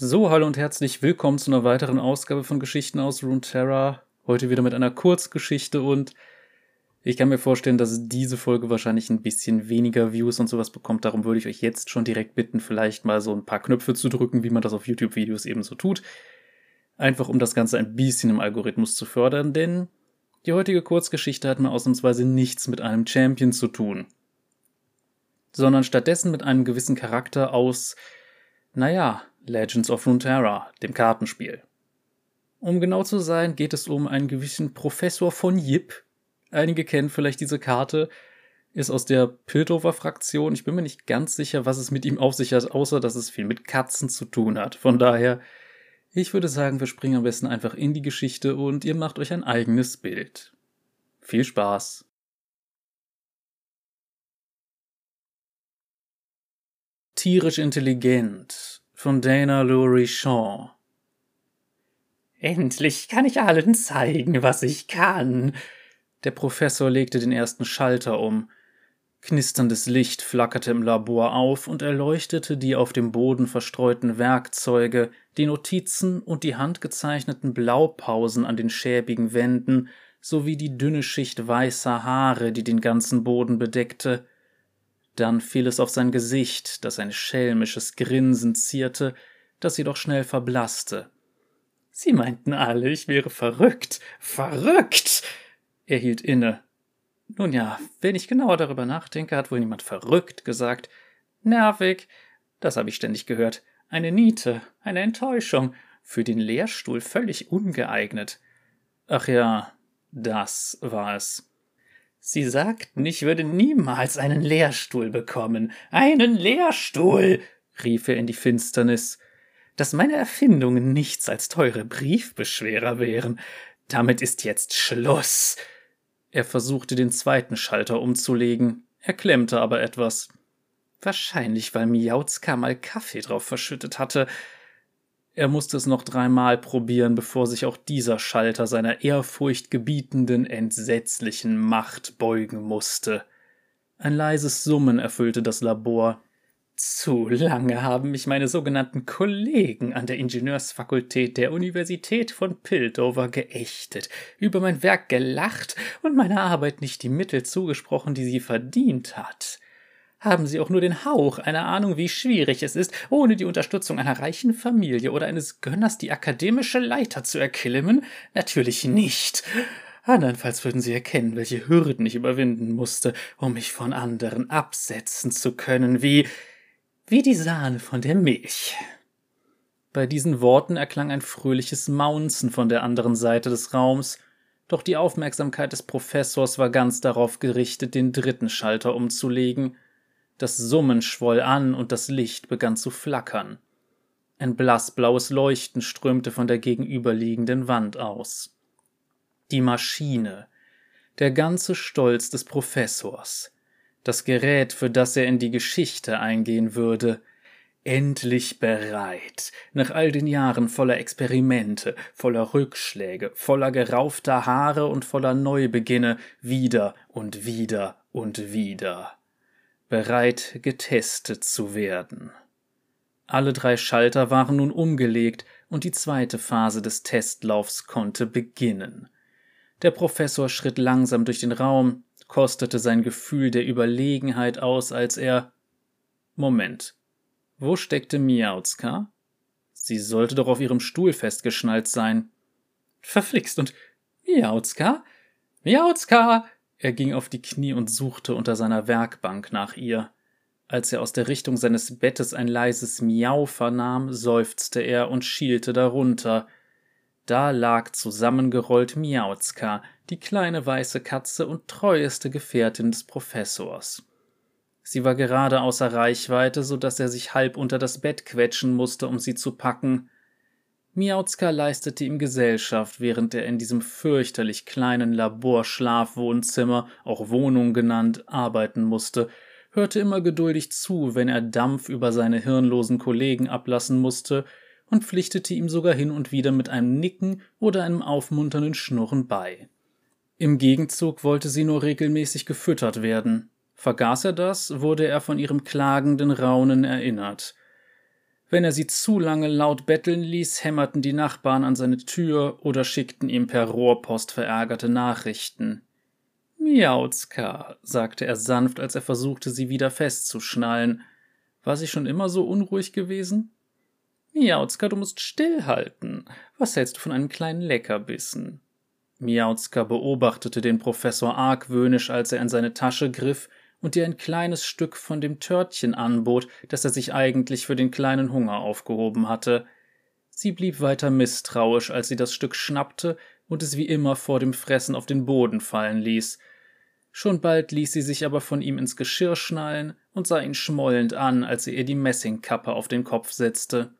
So, hallo und herzlich willkommen zu einer weiteren Ausgabe von Geschichten aus Runeterra. Heute wieder mit einer Kurzgeschichte und ich kann mir vorstellen, dass diese Folge wahrscheinlich ein bisschen weniger Views und sowas bekommt. Darum würde ich euch jetzt schon direkt bitten, vielleicht mal so ein paar Knöpfe zu drücken, wie man das auf YouTube-Videos eben so tut. Einfach um das Ganze ein bisschen im Algorithmus zu fördern, denn die heutige Kurzgeschichte hat mal ausnahmsweise nichts mit einem Champion zu tun. Sondern stattdessen mit einem gewissen Charakter aus, naja, Legends of Runeterra, dem Kartenspiel. Um genau zu sein, geht es um einen gewissen Professor von Yip. Einige kennen vielleicht diese Karte, ist aus der Piltover-Fraktion. Ich bin mir nicht ganz sicher, was es mit ihm auf sich hat, außer dass es viel mit Katzen zu tun hat. Von daher, ich würde sagen, wir springen am besten einfach in die Geschichte und ihr macht euch ein eigenes Bild. Viel Spaß! Tierisch intelligent von Dana Lurie Shaw Endlich kann ich allen zeigen, was ich kann. Der Professor legte den ersten Schalter um. Knisterndes Licht flackerte im Labor auf und erleuchtete die auf dem Boden verstreuten Werkzeuge, die Notizen und die handgezeichneten Blaupausen an den schäbigen Wänden sowie die dünne Schicht weißer Haare, die den ganzen Boden bedeckte. Dann fiel es auf sein Gesicht, das ein schelmisches Grinsen zierte, das jedoch schnell verblasste. Sie meinten alle, ich wäre verrückt. Verrückt! Er hielt inne. Nun ja, wenn ich genauer darüber nachdenke, hat wohl niemand verrückt gesagt. Nervig. Das habe ich ständig gehört. Eine Niete, eine Enttäuschung. Für den Lehrstuhl völlig ungeeignet. Ach ja, das war es. Sie sagten, ich würde niemals einen Lehrstuhl bekommen. Einen Lehrstuhl! rief er in die Finsternis dass meine Erfindungen nichts als teure Briefbeschwerer wären. Damit ist jetzt Schluss. Er versuchte den zweiten Schalter umzulegen, er klemmte aber etwas. Wahrscheinlich, weil Miauzka mal Kaffee drauf verschüttet hatte. Er musste es noch dreimal probieren, bevor sich auch dieser Schalter seiner ehrfurchtgebietenden, entsetzlichen Macht beugen musste. Ein leises Summen erfüllte das Labor. Zu lange haben mich meine sogenannten Kollegen an der Ingenieursfakultät der Universität von Piltover geächtet, über mein Werk gelacht und meiner Arbeit nicht die Mittel zugesprochen, die sie verdient hat. Haben Sie auch nur den Hauch einer Ahnung, wie schwierig es ist, ohne die Unterstützung einer reichen Familie oder eines Gönners die akademische Leiter zu erklimmen? Natürlich nicht. Andernfalls würden Sie erkennen, welche Hürden ich überwinden musste, um mich von anderen absetzen zu können, wie wie die Sahne von der Milch. Bei diesen Worten erklang ein fröhliches Maunzen von der anderen Seite des Raums, doch die Aufmerksamkeit des Professors war ganz darauf gerichtet, den dritten Schalter umzulegen. Das Summen schwoll an und das Licht begann zu flackern. Ein blassblaues Leuchten strömte von der gegenüberliegenden Wand aus. Die Maschine, der ganze Stolz des Professors, das Gerät, für das er in die Geschichte eingehen würde, endlich bereit, nach all den Jahren voller Experimente, voller Rückschläge, voller geraufter Haare und voller Neubeginne, wieder und wieder und wieder, bereit getestet zu werden. Alle drei Schalter waren nun umgelegt und die zweite Phase des Testlaufs konnte beginnen. Der Professor schritt langsam durch den Raum, kostete sein Gefühl der Überlegenheit aus, als er Moment. Wo steckte Miauzka? Sie sollte doch auf ihrem Stuhl festgeschnallt sein. Verflixt und Miauzka? Miauzka! Er ging auf die Knie und suchte unter seiner Werkbank nach ihr. Als er aus der Richtung seines Bettes ein leises Miau vernahm, seufzte er und schielte darunter. Da lag zusammengerollt Miauzka, die kleine weiße Katze und treueste Gefährtin des Professors. Sie war gerade außer Reichweite, so dass er sich halb unter das Bett quetschen musste, um sie zu packen. Miauzka leistete ihm Gesellschaft, während er in diesem fürchterlich kleinen Laborschlafwohnzimmer, auch Wohnung genannt, arbeiten musste, hörte immer geduldig zu, wenn er Dampf über seine hirnlosen Kollegen ablassen musste, und pflichtete ihm sogar hin und wieder mit einem Nicken oder einem aufmunternden Schnurren bei. Im Gegenzug wollte sie nur regelmäßig gefüttert werden. Vergaß er das, wurde er von ihrem klagenden Raunen erinnert. Wenn er sie zu lange laut betteln ließ, hämmerten die Nachbarn an seine Tür oder schickten ihm per Rohrpost verärgerte Nachrichten. Miauzka, sagte er sanft, als er versuchte, sie wieder festzuschnallen. War sie schon immer so unruhig gewesen? Miauzka, du musst stillhalten. Was hältst du von einem kleinen Leckerbissen? Miauzka beobachtete den Professor argwöhnisch, als er in seine Tasche griff und ihr ein kleines Stück von dem Törtchen anbot, das er sich eigentlich für den kleinen Hunger aufgehoben hatte. Sie blieb weiter misstrauisch, als sie das Stück schnappte und es wie immer vor dem Fressen auf den Boden fallen ließ. Schon bald ließ sie sich aber von ihm ins Geschirr schnallen und sah ihn schmollend an, als er ihr die Messingkappe auf den Kopf setzte.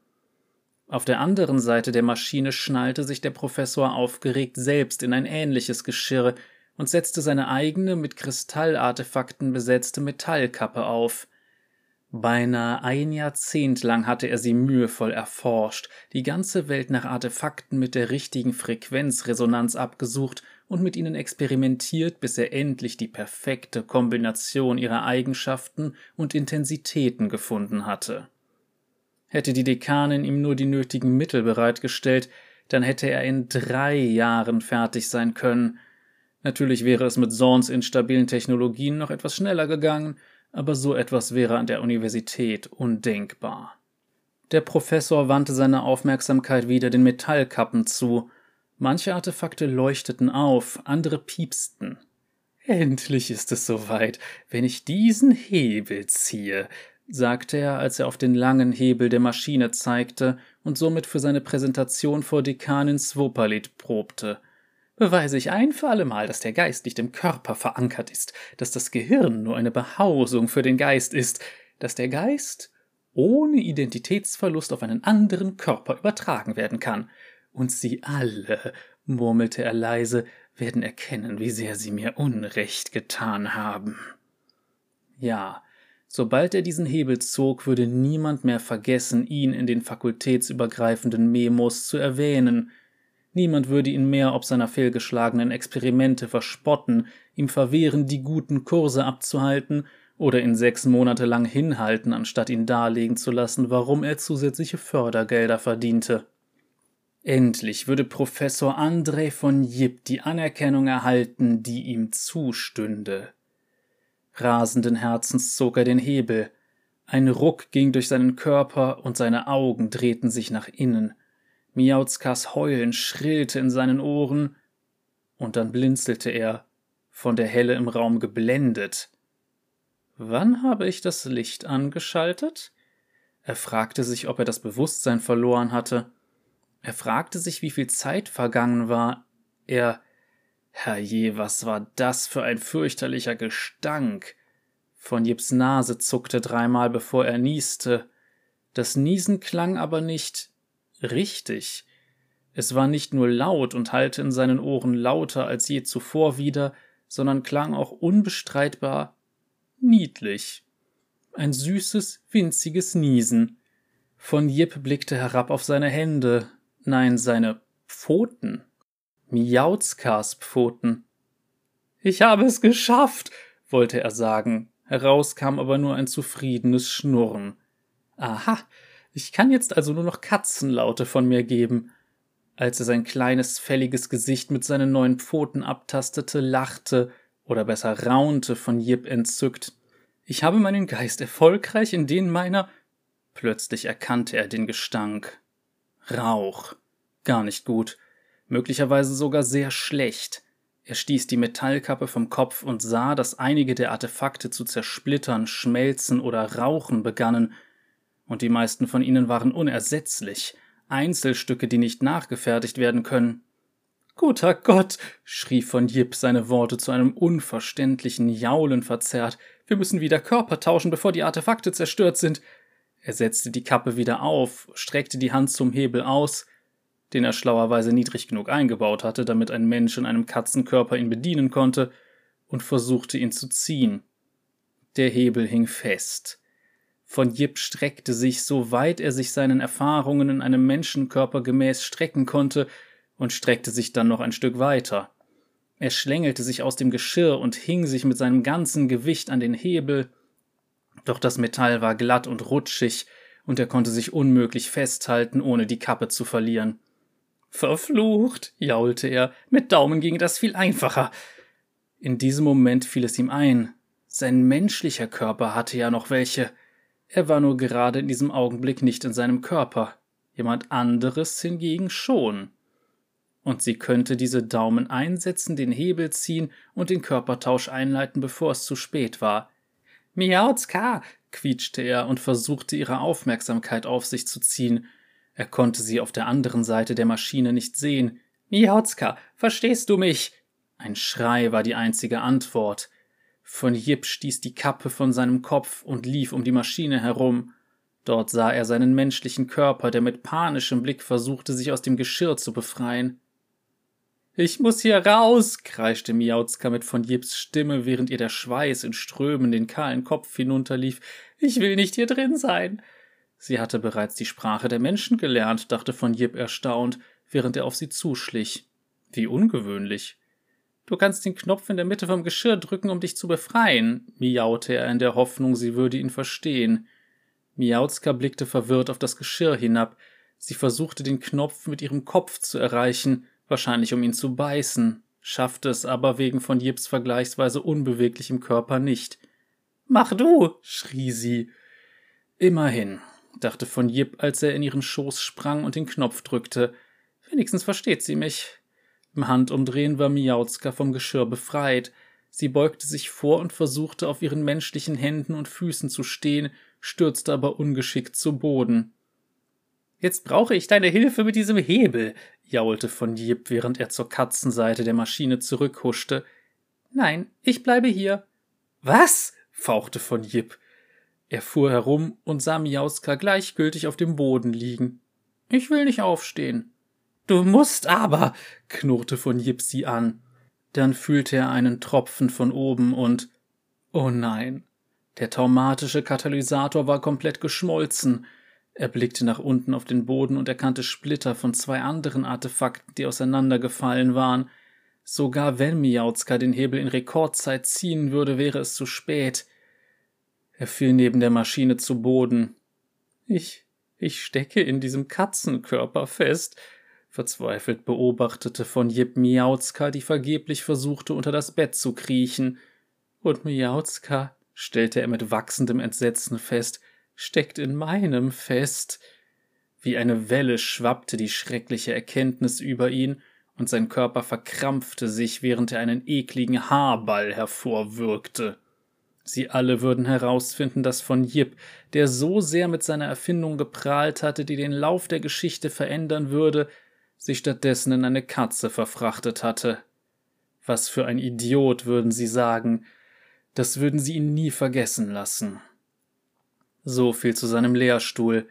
Auf der anderen Seite der Maschine schnallte sich der Professor aufgeregt selbst in ein ähnliches Geschirr und setzte seine eigene mit Kristallartefakten besetzte Metallkappe auf. Beinahe ein Jahrzehnt lang hatte er sie mühevoll erforscht, die ganze Welt nach Artefakten mit der richtigen Frequenzresonanz abgesucht und mit ihnen experimentiert, bis er endlich die perfekte Kombination ihrer Eigenschaften und Intensitäten gefunden hatte. Hätte die Dekanin ihm nur die nötigen Mittel bereitgestellt, dann hätte er in drei Jahren fertig sein können, Natürlich wäre es mit Zorns instabilen Technologien noch etwas schneller gegangen, aber so etwas wäre an der Universität undenkbar. Der Professor wandte seine Aufmerksamkeit wieder den Metallkappen zu. Manche Artefakte leuchteten auf, andere piepsten. Endlich ist es soweit, wenn ich diesen Hebel ziehe, sagte er, als er auf den langen Hebel der Maschine zeigte und somit für seine Präsentation vor Dekanin Swopalit probte beweise ich ein für allemal, dass der Geist nicht im Körper verankert ist, dass das Gehirn nur eine Behausung für den Geist ist, dass der Geist ohne Identitätsverlust auf einen anderen Körper übertragen werden kann. Und sie alle, murmelte er leise, werden erkennen, wie sehr sie mir Unrecht getan haben. Ja, sobald er diesen Hebel zog, würde niemand mehr vergessen, ihn in den fakultätsübergreifenden Memos zu erwähnen, Niemand würde ihn mehr ob seiner fehlgeschlagenen Experimente verspotten, ihm verwehren, die guten Kurse abzuhalten oder ihn sechs Monate lang hinhalten, anstatt ihn darlegen zu lassen, warum er zusätzliche Fördergelder verdiente. Endlich würde Professor André von Jipp die Anerkennung erhalten, die ihm zustünde. Rasenden Herzens zog er den Hebel. Ein Ruck ging durch seinen Körper und seine Augen drehten sich nach innen. Miauzkas Heulen schrillte in seinen Ohren, und dann blinzelte er, von der Helle im Raum geblendet. Wann habe ich das Licht angeschaltet? Er fragte sich, ob er das Bewusstsein verloren hatte. Er fragte sich, wie viel Zeit vergangen war. Er Herrje, was war das für ein fürchterlicher Gestank. Von Jips Nase zuckte dreimal, bevor er nieste. Das Niesen klang aber nicht richtig. Es war nicht nur laut und hallte in seinen Ohren lauter als je zuvor wieder, sondern klang auch unbestreitbar niedlich. Ein süßes, winziges Niesen. Von Jip blickte herab auf seine Hände, nein, seine Pfoten. Miauzkas Pfoten. Ich habe es geschafft, wollte er sagen, heraus kam aber nur ein zufriedenes Schnurren. Aha, ich kann jetzt also nur noch Katzenlaute von mir geben. Als er sein kleines, fälliges Gesicht mit seinen neuen Pfoten abtastete, lachte, oder besser raunte von Jip entzückt. Ich habe meinen Geist erfolgreich in den meiner. Plötzlich erkannte er den Gestank. Rauch. Gar nicht gut. Möglicherweise sogar sehr schlecht. Er stieß die Metallkappe vom Kopf und sah, dass einige der Artefakte zu zersplittern, schmelzen oder rauchen begannen, und die meisten von ihnen waren unersetzlich, Einzelstücke, die nicht nachgefertigt werden können. Guter Gott, schrie von Jip seine Worte zu einem unverständlichen Jaulen verzerrt. Wir müssen wieder Körper tauschen, bevor die Artefakte zerstört sind. Er setzte die Kappe wieder auf, streckte die Hand zum Hebel aus, den er schlauerweise niedrig genug eingebaut hatte, damit ein Mensch in einem Katzenkörper ihn bedienen konnte, und versuchte ihn zu ziehen. Der Hebel hing fest. Von Jip streckte sich, so weit er sich seinen Erfahrungen in einem Menschenkörper gemäß strecken konnte, und streckte sich dann noch ein Stück weiter. Er schlängelte sich aus dem Geschirr und hing sich mit seinem ganzen Gewicht an den Hebel, doch das Metall war glatt und rutschig, und er konnte sich unmöglich festhalten, ohne die Kappe zu verlieren. Verflucht, jaulte er, mit Daumen ging das viel einfacher. In diesem Moment fiel es ihm ein, sein menschlicher Körper hatte ja noch welche. Er war nur gerade in diesem Augenblick nicht in seinem Körper, jemand anderes hingegen schon. Und sie könnte diese Daumen einsetzen, den Hebel ziehen und den Körpertausch einleiten, bevor es zu spät war. Miauzka, quietschte er und versuchte ihre Aufmerksamkeit auf sich zu ziehen. Er konnte sie auf der anderen Seite der Maschine nicht sehen. Miauzka, verstehst du mich? Ein Schrei war die einzige Antwort. Von Jip stieß die Kappe von seinem Kopf und lief um die Maschine herum. Dort sah er seinen menschlichen Körper, der mit panischem Blick versuchte, sich aus dem Geschirr zu befreien. Ich muss hier raus, kreischte Miauzka mit von Jips Stimme, während ihr der Schweiß in Strömen den kahlen Kopf hinunterlief. Ich will nicht hier drin sein. Sie hatte bereits die Sprache der Menschen gelernt, dachte von Jip erstaunt, während er auf sie zuschlich. Wie ungewöhnlich. Du kannst den Knopf in der Mitte vom Geschirr drücken, um dich zu befreien, miaute er in der Hoffnung, sie würde ihn verstehen. Miauzka blickte verwirrt auf das Geschirr hinab. Sie versuchte den Knopf mit ihrem Kopf zu erreichen, wahrscheinlich um ihn zu beißen, schaffte es aber wegen von Jips vergleichsweise unbeweglichem Körper nicht. Mach du, schrie sie. Immerhin, dachte von Jip, als er in ihren Schoß sprang und den Knopf drückte. Wenigstens versteht sie mich. Im Handumdrehen war Miauzka vom Geschirr befreit. Sie beugte sich vor und versuchte auf ihren menschlichen Händen und Füßen zu stehen, stürzte aber ungeschickt zu Boden. Jetzt brauche ich deine Hilfe mit diesem Hebel, jaulte von Jip, während er zur Katzenseite der Maschine zurückhuschte. Nein, ich bleibe hier. Was? fauchte von Jip. Er fuhr herum und sah Miauska gleichgültig auf dem Boden liegen. Ich will nicht aufstehen. Du musst aber, knurrte von Jipsi an. Dann fühlte er einen Tropfen von oben und Oh nein. Der traumatische Katalysator war komplett geschmolzen. Er blickte nach unten auf den Boden und erkannte Splitter von zwei anderen Artefakten, die auseinandergefallen waren. Sogar wenn Miauzka den Hebel in Rekordzeit ziehen würde, wäre es zu spät. Er fiel neben der Maschine zu Boden. Ich, ich stecke in diesem Katzenkörper fest, Verzweifelt beobachtete von Jip Miauzka, die vergeblich versuchte, unter das Bett zu kriechen. Und Miauzka, stellte er mit wachsendem Entsetzen fest, steckt in meinem fest. Wie eine Welle schwappte die schreckliche Erkenntnis über ihn, und sein Körper verkrampfte sich, während er einen ekligen Haarball hervorwürgte. Sie alle würden herausfinden, dass von Jip, der so sehr mit seiner Erfindung geprahlt hatte, die den Lauf der Geschichte verändern würde, sich stattdessen in eine Katze verfrachtet hatte. Was für ein Idiot, würden sie sagen, das würden sie ihn nie vergessen lassen. So viel zu seinem Lehrstuhl.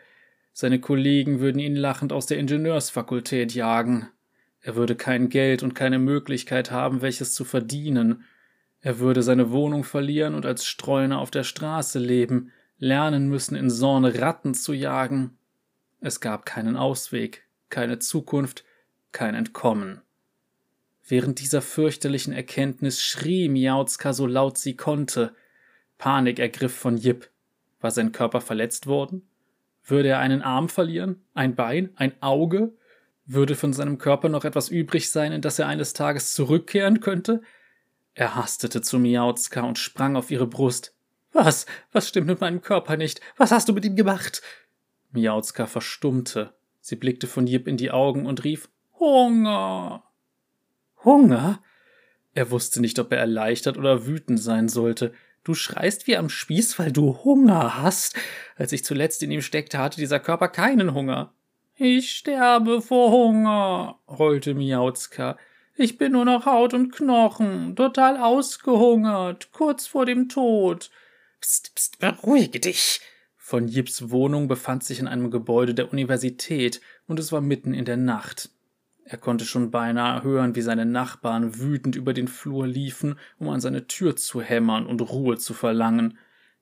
Seine Kollegen würden ihn lachend aus der Ingenieursfakultät jagen. Er würde kein Geld und keine Möglichkeit haben, welches zu verdienen. Er würde seine Wohnung verlieren und als Streuner auf der Straße leben, lernen müssen, in Sorne Ratten zu jagen. Es gab keinen Ausweg keine Zukunft, kein Entkommen. Während dieser fürchterlichen Erkenntnis schrie Miauzka so laut sie konnte. Panik ergriff von Jip. War sein Körper verletzt worden? Würde er einen Arm verlieren? Ein Bein? Ein Auge? Würde von seinem Körper noch etwas übrig sein, in das er eines Tages zurückkehren könnte? Er hastete zu Miauzka und sprang auf ihre Brust. Was? Was stimmt mit meinem Körper nicht? Was hast du mit ihm gemacht? Miauzka verstummte. Sie blickte von Jip in die Augen und rief Hunger. Hunger? Er wusste nicht, ob er erleichtert oder wütend sein sollte. Du schreist wie am Spieß, weil du Hunger hast. Als ich zuletzt in ihm steckte, hatte dieser Körper keinen Hunger. Ich sterbe vor Hunger, heulte Miauzka. Ich bin nur noch Haut und Knochen, total ausgehungert, kurz vor dem Tod. Psst, psst, beruhige dich, von Jips Wohnung befand sich in einem Gebäude der Universität und es war mitten in der Nacht. Er konnte schon beinahe hören, wie seine Nachbarn wütend über den Flur liefen, um an seine Tür zu hämmern und Ruhe zu verlangen.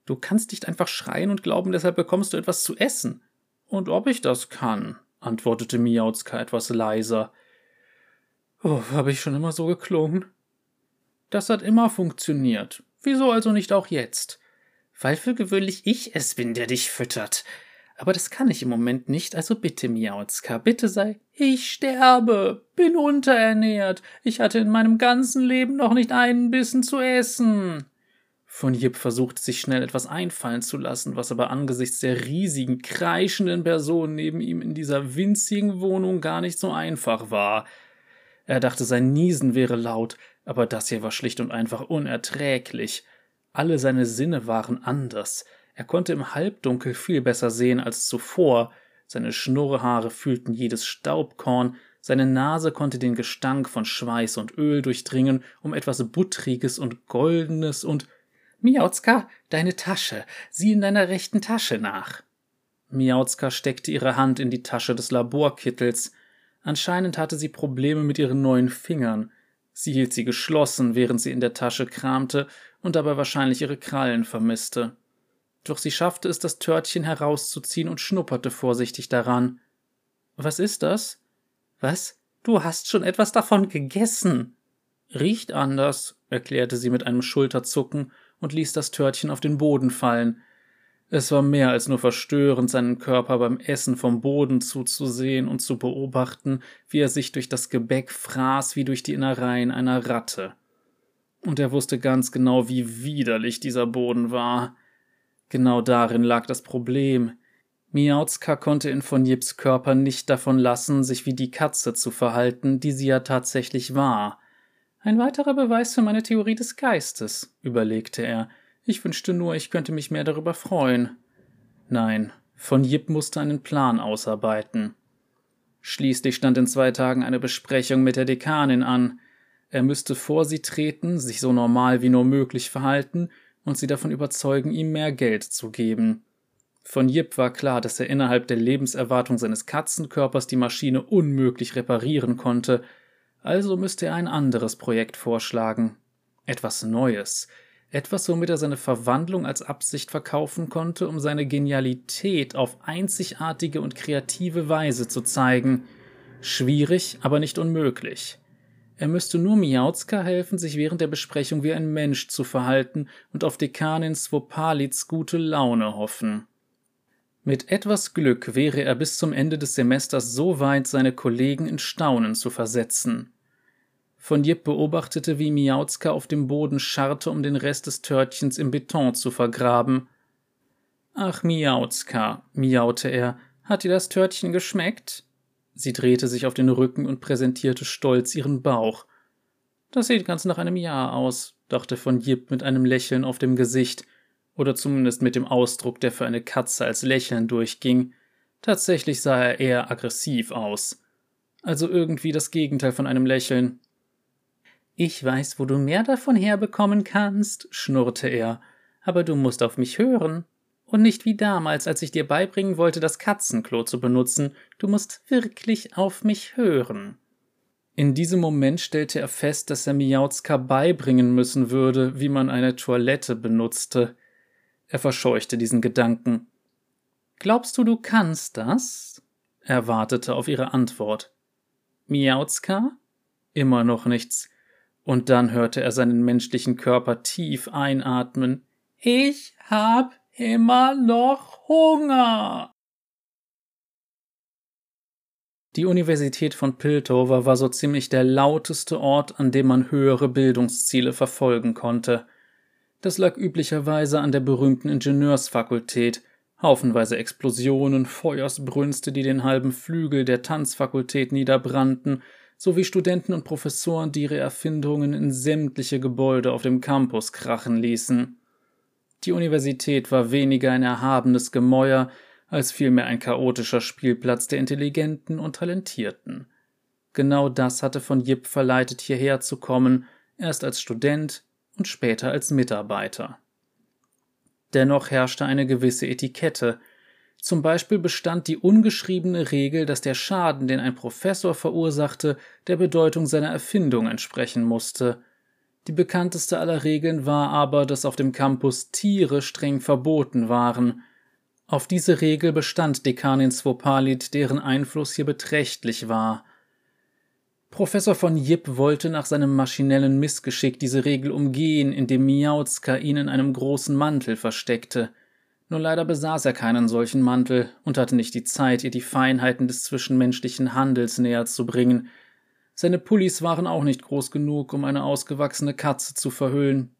Du kannst nicht einfach schreien und glauben, deshalb bekommst du etwas zu essen. Und ob ich das kann, antwortete Miauzka etwas leiser. Oh, habe ich schon immer so geklungen? Das hat immer funktioniert. Wieso also nicht auch jetzt? Weil für gewöhnlich ich es bin, der dich füttert. aber das kann ich im Moment nicht, also bitte, Miauzka, bitte sei. Ich sterbe, bin unterernährt, ich hatte in meinem ganzen Leben noch nicht einen Bissen zu essen. Von Jip versuchte sich schnell etwas einfallen zu lassen, was aber angesichts der riesigen, kreischenden Person neben ihm in dieser winzigen Wohnung gar nicht so einfach war. Er dachte, sein Niesen wäre laut, aber das hier war schlicht und einfach unerträglich. Alle seine Sinne waren anders. Er konnte im Halbdunkel viel besser sehen als zuvor, seine Schnurrhaare fühlten jedes Staubkorn, seine Nase konnte den Gestank von Schweiß und Öl durchdringen, um etwas Buttriges und Goldenes und Miauzka, deine Tasche, sieh in deiner rechten Tasche nach. Miauzka steckte ihre Hand in die Tasche des Laborkittels. Anscheinend hatte sie Probleme mit ihren neuen Fingern. Sie hielt sie geschlossen, während sie in der Tasche kramte und dabei wahrscheinlich ihre Krallen vermisste doch sie schaffte es, das Törtchen herauszuziehen und schnupperte vorsichtig daran. Was ist das? Was? Du hast schon etwas davon gegessen. Riecht anders, erklärte sie mit einem Schulterzucken und ließ das Törtchen auf den Boden fallen. Es war mehr als nur verstörend, seinen Körper beim Essen vom Boden zuzusehen und zu beobachten, wie er sich durch das Gebäck fraß wie durch die Innereien einer Ratte. Und er wusste ganz genau, wie widerlich dieser Boden war. Genau darin lag das Problem. Miauzka konnte in von Jips Körper nicht davon lassen, sich wie die Katze zu verhalten, die sie ja tatsächlich war. Ein weiterer Beweis für meine Theorie des Geistes, überlegte er. Ich wünschte nur, ich könnte mich mehr darüber freuen. Nein, von Jip musste einen Plan ausarbeiten. Schließlich stand in zwei Tagen eine Besprechung mit der Dekanin an. Er müsste vor sie treten, sich so normal wie nur möglich verhalten und sie davon überzeugen, ihm mehr Geld zu geben. Von Jip war klar, dass er innerhalb der Lebenserwartung seines Katzenkörpers die Maschine unmöglich reparieren konnte, also müsste er ein anderes Projekt vorschlagen. Etwas Neues. Etwas, womit er seine Verwandlung als Absicht verkaufen konnte, um seine Genialität auf einzigartige und kreative Weise zu zeigen. Schwierig, aber nicht unmöglich. Er müsste nur Miauzka helfen, sich während der Besprechung wie ein Mensch zu verhalten und auf Dekanin Svopalits gute Laune hoffen. Mit etwas Glück wäre er bis zum Ende des Semesters so weit, seine Kollegen in Staunen zu versetzen. Von Jip beobachtete, wie Miauzka auf dem Boden scharrte, um den Rest des Törtchens im Beton zu vergraben. Ach, Miauzka, miaute er, hat dir das Törtchen geschmeckt? Sie drehte sich auf den Rücken und präsentierte stolz ihren Bauch. Das sieht ganz nach einem Jahr aus, dachte von Jip mit einem Lächeln auf dem Gesicht, oder zumindest mit dem Ausdruck, der für eine Katze als Lächeln durchging. Tatsächlich sah er eher aggressiv aus. Also irgendwie das Gegenteil von einem Lächeln. Ich weiß, wo du mehr davon herbekommen kannst, schnurrte er, aber du musst auf mich hören. Und nicht wie damals, als ich dir beibringen wollte, das Katzenklo zu benutzen. Du musst wirklich auf mich hören. In diesem Moment stellte er fest, dass er Miauzka beibringen müssen würde, wie man eine Toilette benutzte. Er verscheuchte diesen Gedanken. Glaubst du, du kannst das? Er wartete auf ihre Antwort. Miauzka? Immer noch nichts. Und dann hörte er seinen menschlichen Körper tief einatmen. Ich hab immer noch Hunger. Die Universität von Piltover war so ziemlich der lauteste Ort, an dem man höhere Bildungsziele verfolgen konnte. Das lag üblicherweise an der berühmten Ingenieursfakultät, haufenweise Explosionen, Feuersbrünste, die den halben Flügel der Tanzfakultät niederbrannten, sowie Studenten und Professoren, die ihre Erfindungen in sämtliche Gebäude auf dem Campus krachen ließen. Die Universität war weniger ein erhabenes Gemäuer als vielmehr ein chaotischer Spielplatz der Intelligenten und Talentierten. Genau das hatte von Jip verleitet, hierher zu kommen, erst als Student und später als Mitarbeiter. Dennoch herrschte eine gewisse Etikette. Zum Beispiel bestand die ungeschriebene Regel, dass der Schaden, den ein Professor verursachte, der Bedeutung seiner Erfindung entsprechen musste – die bekannteste aller Regeln war aber, dass auf dem Campus Tiere streng verboten waren. Auf diese Regel bestand Dekanin Svopalit, deren Einfluss hier beträchtlich war. Professor von Jipp wollte nach seinem maschinellen Missgeschick diese Regel umgehen, indem Miauzka ihn in einem großen Mantel versteckte. Nur leider besaß er keinen solchen Mantel und hatte nicht die Zeit, ihr die Feinheiten des zwischenmenschlichen Handels näher zu bringen. Seine Pullis waren auch nicht groß genug, um eine ausgewachsene Katze zu verhüllen.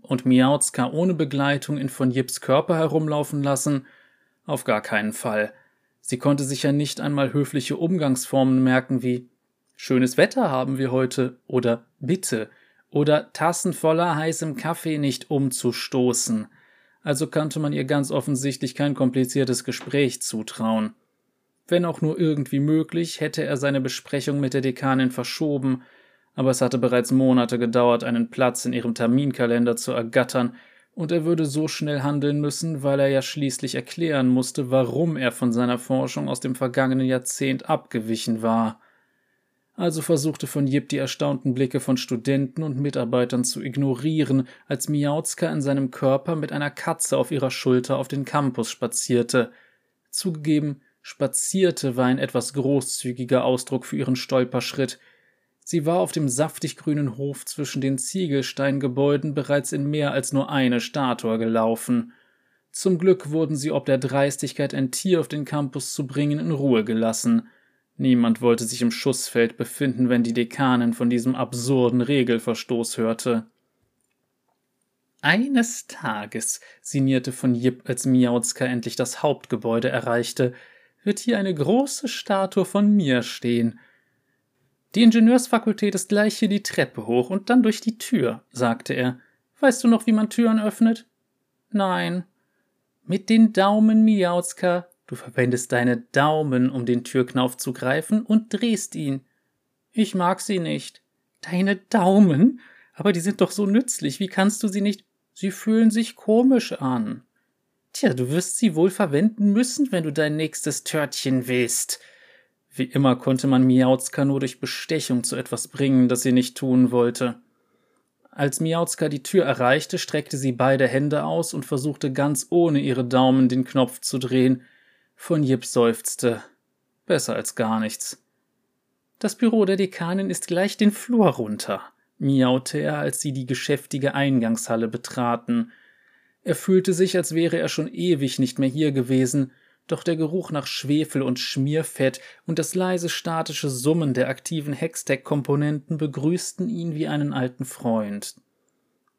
Und Miauzka ohne Begleitung in von Jips Körper herumlaufen lassen? Auf gar keinen Fall. Sie konnte sich ja nicht einmal höfliche Umgangsformen merken wie Schönes Wetter haben wir heute oder Bitte oder Tassen voller heißem Kaffee nicht umzustoßen also konnte man ihr ganz offensichtlich kein kompliziertes Gespräch zutrauen. Wenn auch nur irgendwie möglich, hätte er seine Besprechung mit der Dekanin verschoben, aber es hatte bereits Monate gedauert, einen Platz in ihrem Terminkalender zu ergattern, und er würde so schnell handeln müssen, weil er ja schließlich erklären musste, warum er von seiner Forschung aus dem vergangenen Jahrzehnt abgewichen war also versuchte von Jip die erstaunten Blicke von Studenten und Mitarbeitern zu ignorieren, als Miauzka in seinem Körper mit einer Katze auf ihrer Schulter auf den Campus spazierte. Zugegeben, spazierte war ein etwas großzügiger Ausdruck für ihren Stolperschritt. Sie war auf dem saftig grünen Hof zwischen den Ziegelsteingebäuden bereits in mehr als nur eine Statue gelaufen. Zum Glück wurden sie ob der Dreistigkeit, ein Tier auf den Campus zu bringen, in Ruhe gelassen. Niemand wollte sich im Schussfeld befinden, wenn die Dekanin von diesem absurden Regelverstoß hörte. Eines Tages, sinnierte von Jip, als Miauzka endlich das Hauptgebäude erreichte, wird hier eine große Statue von mir stehen. Die Ingenieursfakultät ist gleich hier die Treppe hoch und dann durch die Tür, sagte er. Weißt du noch, wie man Türen öffnet? Nein. Mit den Daumen, Miauzka, Du verwendest deine Daumen, um den Türknauf zu greifen und drehst ihn. Ich mag sie nicht. Deine Daumen? Aber die sind doch so nützlich. Wie kannst du sie nicht? Sie fühlen sich komisch an. Tja, du wirst sie wohl verwenden müssen, wenn du dein nächstes Törtchen willst. Wie immer konnte man Miauzka nur durch Bestechung zu etwas bringen, das sie nicht tun wollte. Als Miauzka die Tür erreichte, streckte sie beide Hände aus und versuchte ganz ohne ihre Daumen den Knopf zu drehen, von Jip seufzte. Besser als gar nichts. Das Büro der Dekanin ist gleich den Flur runter, miaute er, als sie die geschäftige Eingangshalle betraten. Er fühlte sich, als wäre er schon ewig nicht mehr hier gewesen, doch der Geruch nach Schwefel und Schmierfett und das leise statische Summen der aktiven Hextech-Komponenten begrüßten ihn wie einen alten Freund.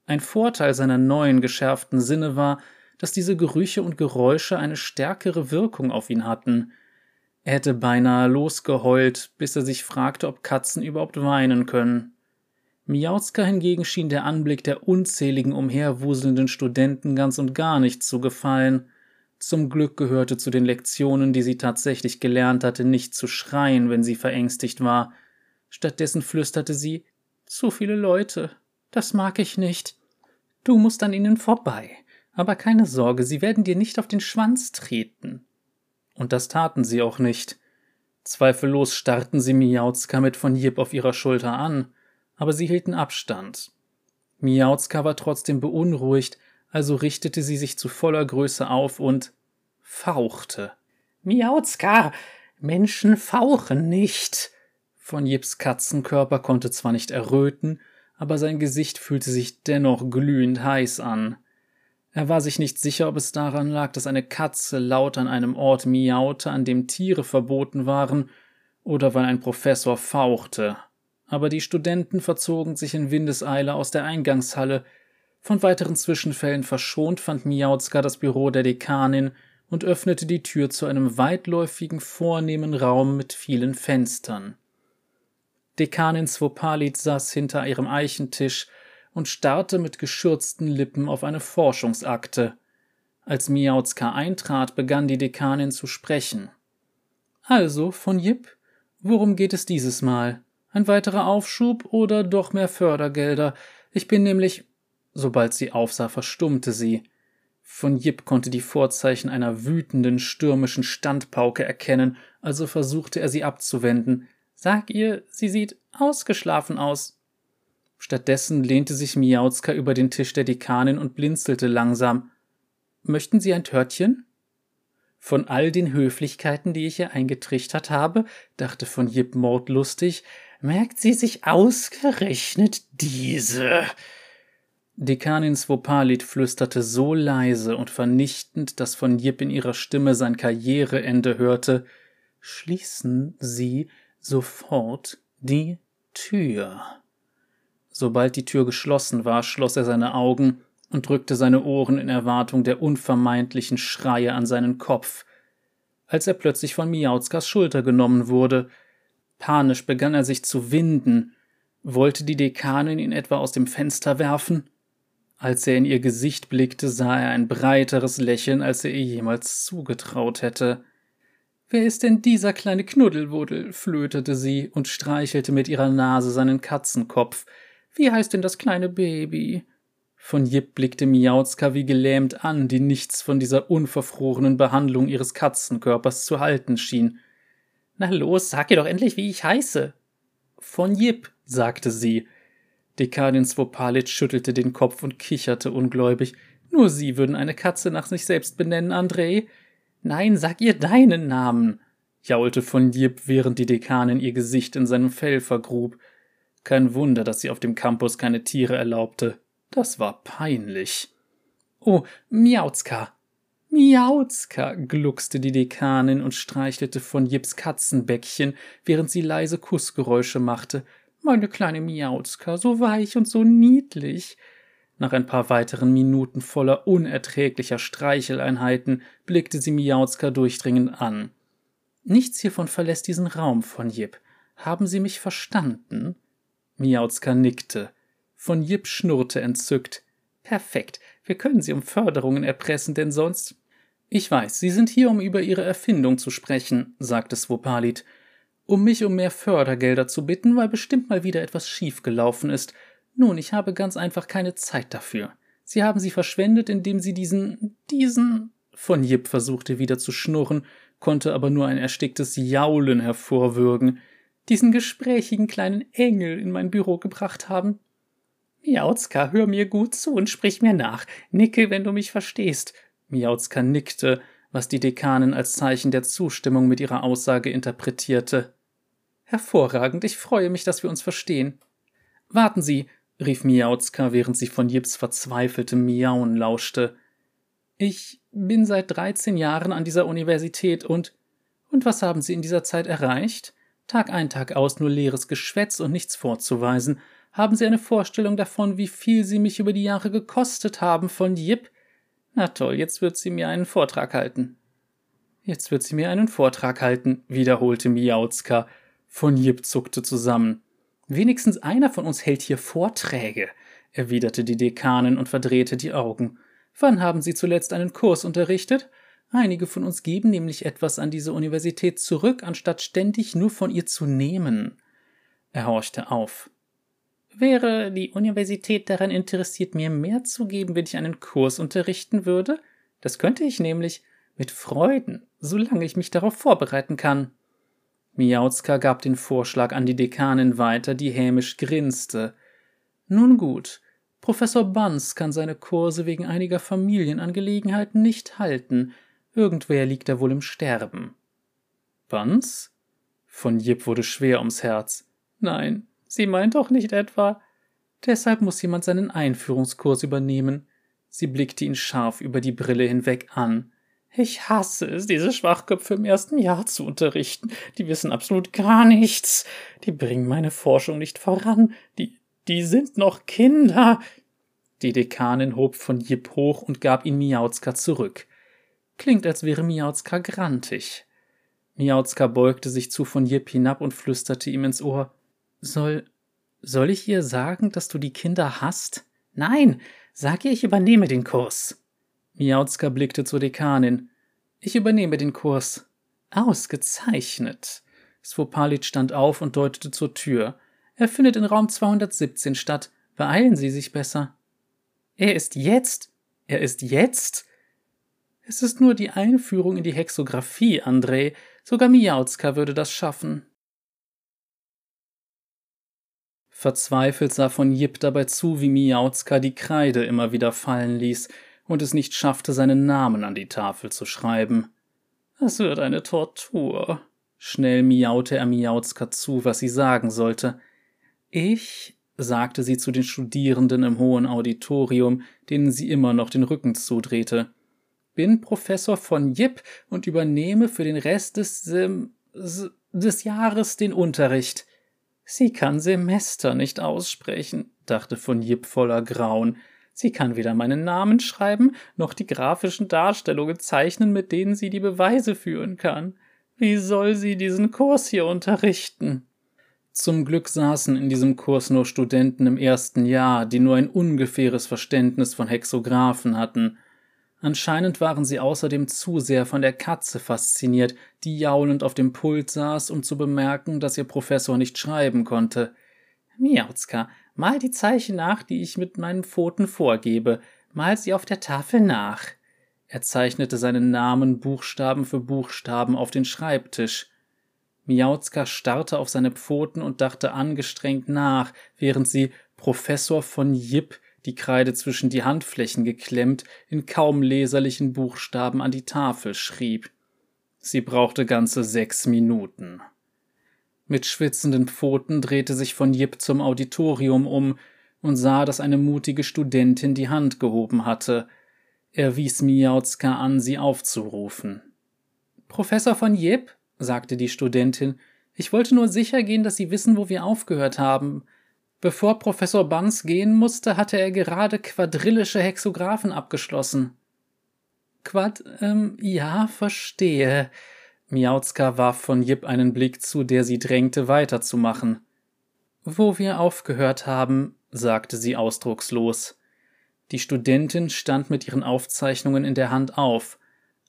Ein Vorteil seiner neuen geschärften Sinne war, dass diese Gerüche und Geräusche eine stärkere Wirkung auf ihn hatten. Er hätte beinahe losgeheult, bis er sich fragte, ob Katzen überhaupt weinen können. Miauzka hingegen schien der Anblick der unzähligen umherwuselnden Studenten ganz und gar nicht zu gefallen. Zum Glück gehörte zu den Lektionen, die sie tatsächlich gelernt hatte, nicht zu schreien, wenn sie verängstigt war. Stattdessen flüsterte sie Zu viele Leute. Das mag ich nicht. Du musst an ihnen vorbei. Aber keine Sorge, sie werden dir nicht auf den Schwanz treten. Und das taten sie auch nicht. Zweifellos starrten sie Miauzka mit von Jip auf ihrer Schulter an, aber sie hielten Abstand. Miauzka war trotzdem beunruhigt, also richtete sie sich zu voller Größe auf und fauchte. Miauzka, Menschen fauchen nicht. Von Jips Katzenkörper konnte zwar nicht erröten, aber sein Gesicht fühlte sich dennoch glühend heiß an. Er war sich nicht sicher, ob es daran lag, dass eine Katze laut an einem Ort miaute, an dem Tiere verboten waren, oder weil ein Professor fauchte. Aber die Studenten verzogen sich in Windeseile aus der Eingangshalle. Von weiteren Zwischenfällen verschont fand Miauzka das Büro der Dekanin und öffnete die Tür zu einem weitläufigen, vornehmen Raum mit vielen Fenstern. Dekanin Svopalit saß hinter ihrem Eichentisch und starrte mit geschürzten Lippen auf eine Forschungsakte. Als Miauzka eintrat, begann die Dekanin zu sprechen. Also, von Jip, worum geht es dieses Mal? Ein weiterer Aufschub oder doch mehr Fördergelder? Ich bin nämlich. Sobald sie aufsah, verstummte sie. Von Jip konnte die Vorzeichen einer wütenden, stürmischen Standpauke erkennen, also versuchte er sie abzuwenden. Sag ihr, sie sieht ausgeschlafen aus. Stattdessen lehnte sich Miauzka über den Tisch der Dekanin und blinzelte langsam. Möchten Sie ein Törtchen? Von all den Höflichkeiten, die ich ihr eingetrichtert habe, dachte von Jip mordlustig, merkt sie sich ausgerechnet diese. Dekanin Svopalit flüsterte so leise und vernichtend, dass von Jip in ihrer Stimme sein Karriereende hörte, schließen Sie sofort die Tür. Sobald die Tür geschlossen war, schloss er seine Augen und drückte seine Ohren in Erwartung der unvermeidlichen Schreie an seinen Kopf. Als er plötzlich von Miauzkas Schulter genommen wurde, panisch begann er sich zu winden. Wollte die Dekanin ihn etwa aus dem Fenster werfen? Als er in ihr Gesicht blickte, sah er ein breiteres Lächeln, als er ihr jemals zugetraut hätte. Wer ist denn dieser kleine Knuddelwuddel? flötete sie und streichelte mit ihrer Nase seinen Katzenkopf. Wie heißt denn das kleine Baby? Von Jip blickte Miauzka wie gelähmt an, die nichts von dieser unverfrorenen Behandlung ihres Katzenkörpers zu halten schien. Na los, sag ihr doch endlich, wie ich heiße. Von Jip, sagte sie, Dekadin Svopalic schüttelte den Kopf und kicherte ungläubig. Nur Sie würden eine Katze nach sich selbst benennen, André. Nein, sag ihr deinen Namen, jaulte von Jip, während die Dekanin ihr Gesicht in seinem Fell vergrub. Kein Wunder, dass sie auf dem Campus keine Tiere erlaubte. Das war peinlich. Oh, Miauzka. Miauzka, gluckste die Dekanin und streichelte von Jips Katzenbäckchen, während sie leise Kussgeräusche machte. Meine kleine Miauzka, so weich und so niedlich. Nach ein paar weiteren Minuten voller unerträglicher Streicheleinheiten blickte sie Miauzka durchdringend an. Nichts hiervon verlässt diesen Raum von Jip. Haben Sie mich verstanden? Miauzka nickte. Von Jip schnurrte entzückt. Perfekt. Wir können Sie um Förderungen erpressen, denn sonst. Ich weiß, Sie sind hier, um über Ihre Erfindung zu sprechen, sagte Swopalit um mich um mehr Fördergelder zu bitten, weil bestimmt mal wieder etwas schiefgelaufen ist. Nun, ich habe ganz einfach keine Zeit dafür. Sie haben sie verschwendet, indem sie diesen, diesen. Von Jip versuchte wieder zu schnurren, konnte aber nur ein ersticktes Jaulen hervorwürgen. Diesen gesprächigen kleinen Engel in mein Büro gebracht haben. Miauzka, hör mir gut zu und sprich mir nach. Nicke, wenn du mich verstehst. Miauzka nickte, was die Dekanin als Zeichen der Zustimmung mit ihrer Aussage interpretierte. Hervorragend, ich freue mich, dass wir uns verstehen. Warten Sie, rief Miauzka, während sie von Jips verzweifeltem Miauen lauschte. Ich bin seit dreizehn Jahren an dieser Universität und. Und was haben Sie in dieser Zeit erreicht? Tag ein, Tag aus nur leeres Geschwätz und nichts vorzuweisen. Haben Sie eine Vorstellung davon, wie viel Sie mich über die Jahre gekostet haben von Jip? Na toll, jetzt wird sie mir einen Vortrag halten. Jetzt wird sie mir einen Vortrag halten, wiederholte Miauzka, von Jip zuckte zusammen. Wenigstens einer von uns hält hier Vorträge, erwiderte die Dekanin und verdrehte die Augen. Wann haben Sie zuletzt einen Kurs unterrichtet? Einige von uns geben nämlich etwas an diese Universität zurück, anstatt ständig nur von ihr zu nehmen. Er horchte auf. Wäre die Universität daran interessiert, mir mehr zu geben, wenn ich einen Kurs unterrichten würde? Das könnte ich nämlich mit Freuden, solange ich mich darauf vorbereiten kann. Miauzka gab den Vorschlag an die Dekanin weiter, die hämisch grinste. Nun gut, Professor Bunce kann seine Kurse wegen einiger Familienangelegenheiten nicht halten. Irgendwer liegt da wohl im Sterben. Bunce? Von Jip wurde schwer ums Herz. Nein, sie meint doch nicht etwa. Deshalb muss jemand seinen Einführungskurs übernehmen. Sie blickte ihn scharf über die Brille hinweg an. Ich hasse es, diese Schwachköpfe im ersten Jahr zu unterrichten. Die wissen absolut gar nichts. Die bringen meine Forschung nicht voran. Die, die sind noch Kinder. Die Dekanin hob von Jip hoch und gab ihn Miauzka zurück. Klingt, als wäre Miauzka grantig. Miauzka beugte sich zu von Jip hinab und flüsterte ihm ins Ohr. Soll, soll ich ihr sagen, dass du die Kinder hast? Nein, sag ihr, ich übernehme den Kurs. Miauzka blickte zur Dekanin. Ich übernehme den Kurs. Ausgezeichnet. Svopalic stand auf und deutete zur Tür. Er findet in Raum 217 statt. Beeilen Sie sich besser. Er ist jetzt? Er ist jetzt? Es ist nur die Einführung in die Hexographie, André. Sogar Miauzka würde das schaffen. Verzweifelt sah von Jip dabei zu, wie Miauzka die Kreide immer wieder fallen ließ, und es nicht schaffte, seinen Namen an die Tafel zu schreiben. Es wird eine Tortur. Schnell miaute er Miauzka zu, was sie sagen sollte. Ich sagte sie zu den Studierenden im hohen Auditorium, denen sie immer noch den Rücken zudrehte. Bin Professor von Jipp und übernehme für den Rest des, des Jahres den Unterricht. Sie kann Semester nicht aussprechen, dachte von Jipp voller Grauen. Sie kann weder meinen Namen schreiben, noch die grafischen Darstellungen zeichnen, mit denen sie die Beweise führen kann. Wie soll sie diesen Kurs hier unterrichten? Zum Glück saßen in diesem Kurs nur Studenten im ersten Jahr, die nur ein ungefähres Verständnis von Hexographen hatten. Anscheinend waren sie außerdem zu sehr von der Katze fasziniert, die jaulend auf dem Pult saß, um zu bemerken, dass ihr Professor nicht schreiben konnte. Miauzka, mal die Zeichen nach, die ich mit meinen Pfoten vorgebe, mal sie auf der Tafel nach. Er zeichnete seinen Namen Buchstaben für Buchstaben auf den Schreibtisch. Miauzka starrte auf seine Pfoten und dachte angestrengt nach, während sie Professor von Jipp, die Kreide zwischen die Handflächen geklemmt, in kaum leserlichen Buchstaben an die Tafel schrieb. Sie brauchte ganze sechs Minuten. Mit schwitzenden Pfoten drehte sich von Jipp zum Auditorium um und sah, dass eine mutige Studentin die Hand gehoben hatte. Er wies Miauzka an, sie aufzurufen. Professor von Jipp? sagte die Studentin. Ich wollte nur sicher gehen, dass Sie wissen, wo wir aufgehört haben. Bevor Professor Banks gehen musste, hatte er gerade quadrillische Hexographen abgeschlossen. Quad, ähm, ja, verstehe. Miauzka warf von Jip einen Blick zu, der sie drängte, weiterzumachen. Wo wir aufgehört haben, sagte sie ausdruckslos. Die Studentin stand mit ihren Aufzeichnungen in der Hand auf.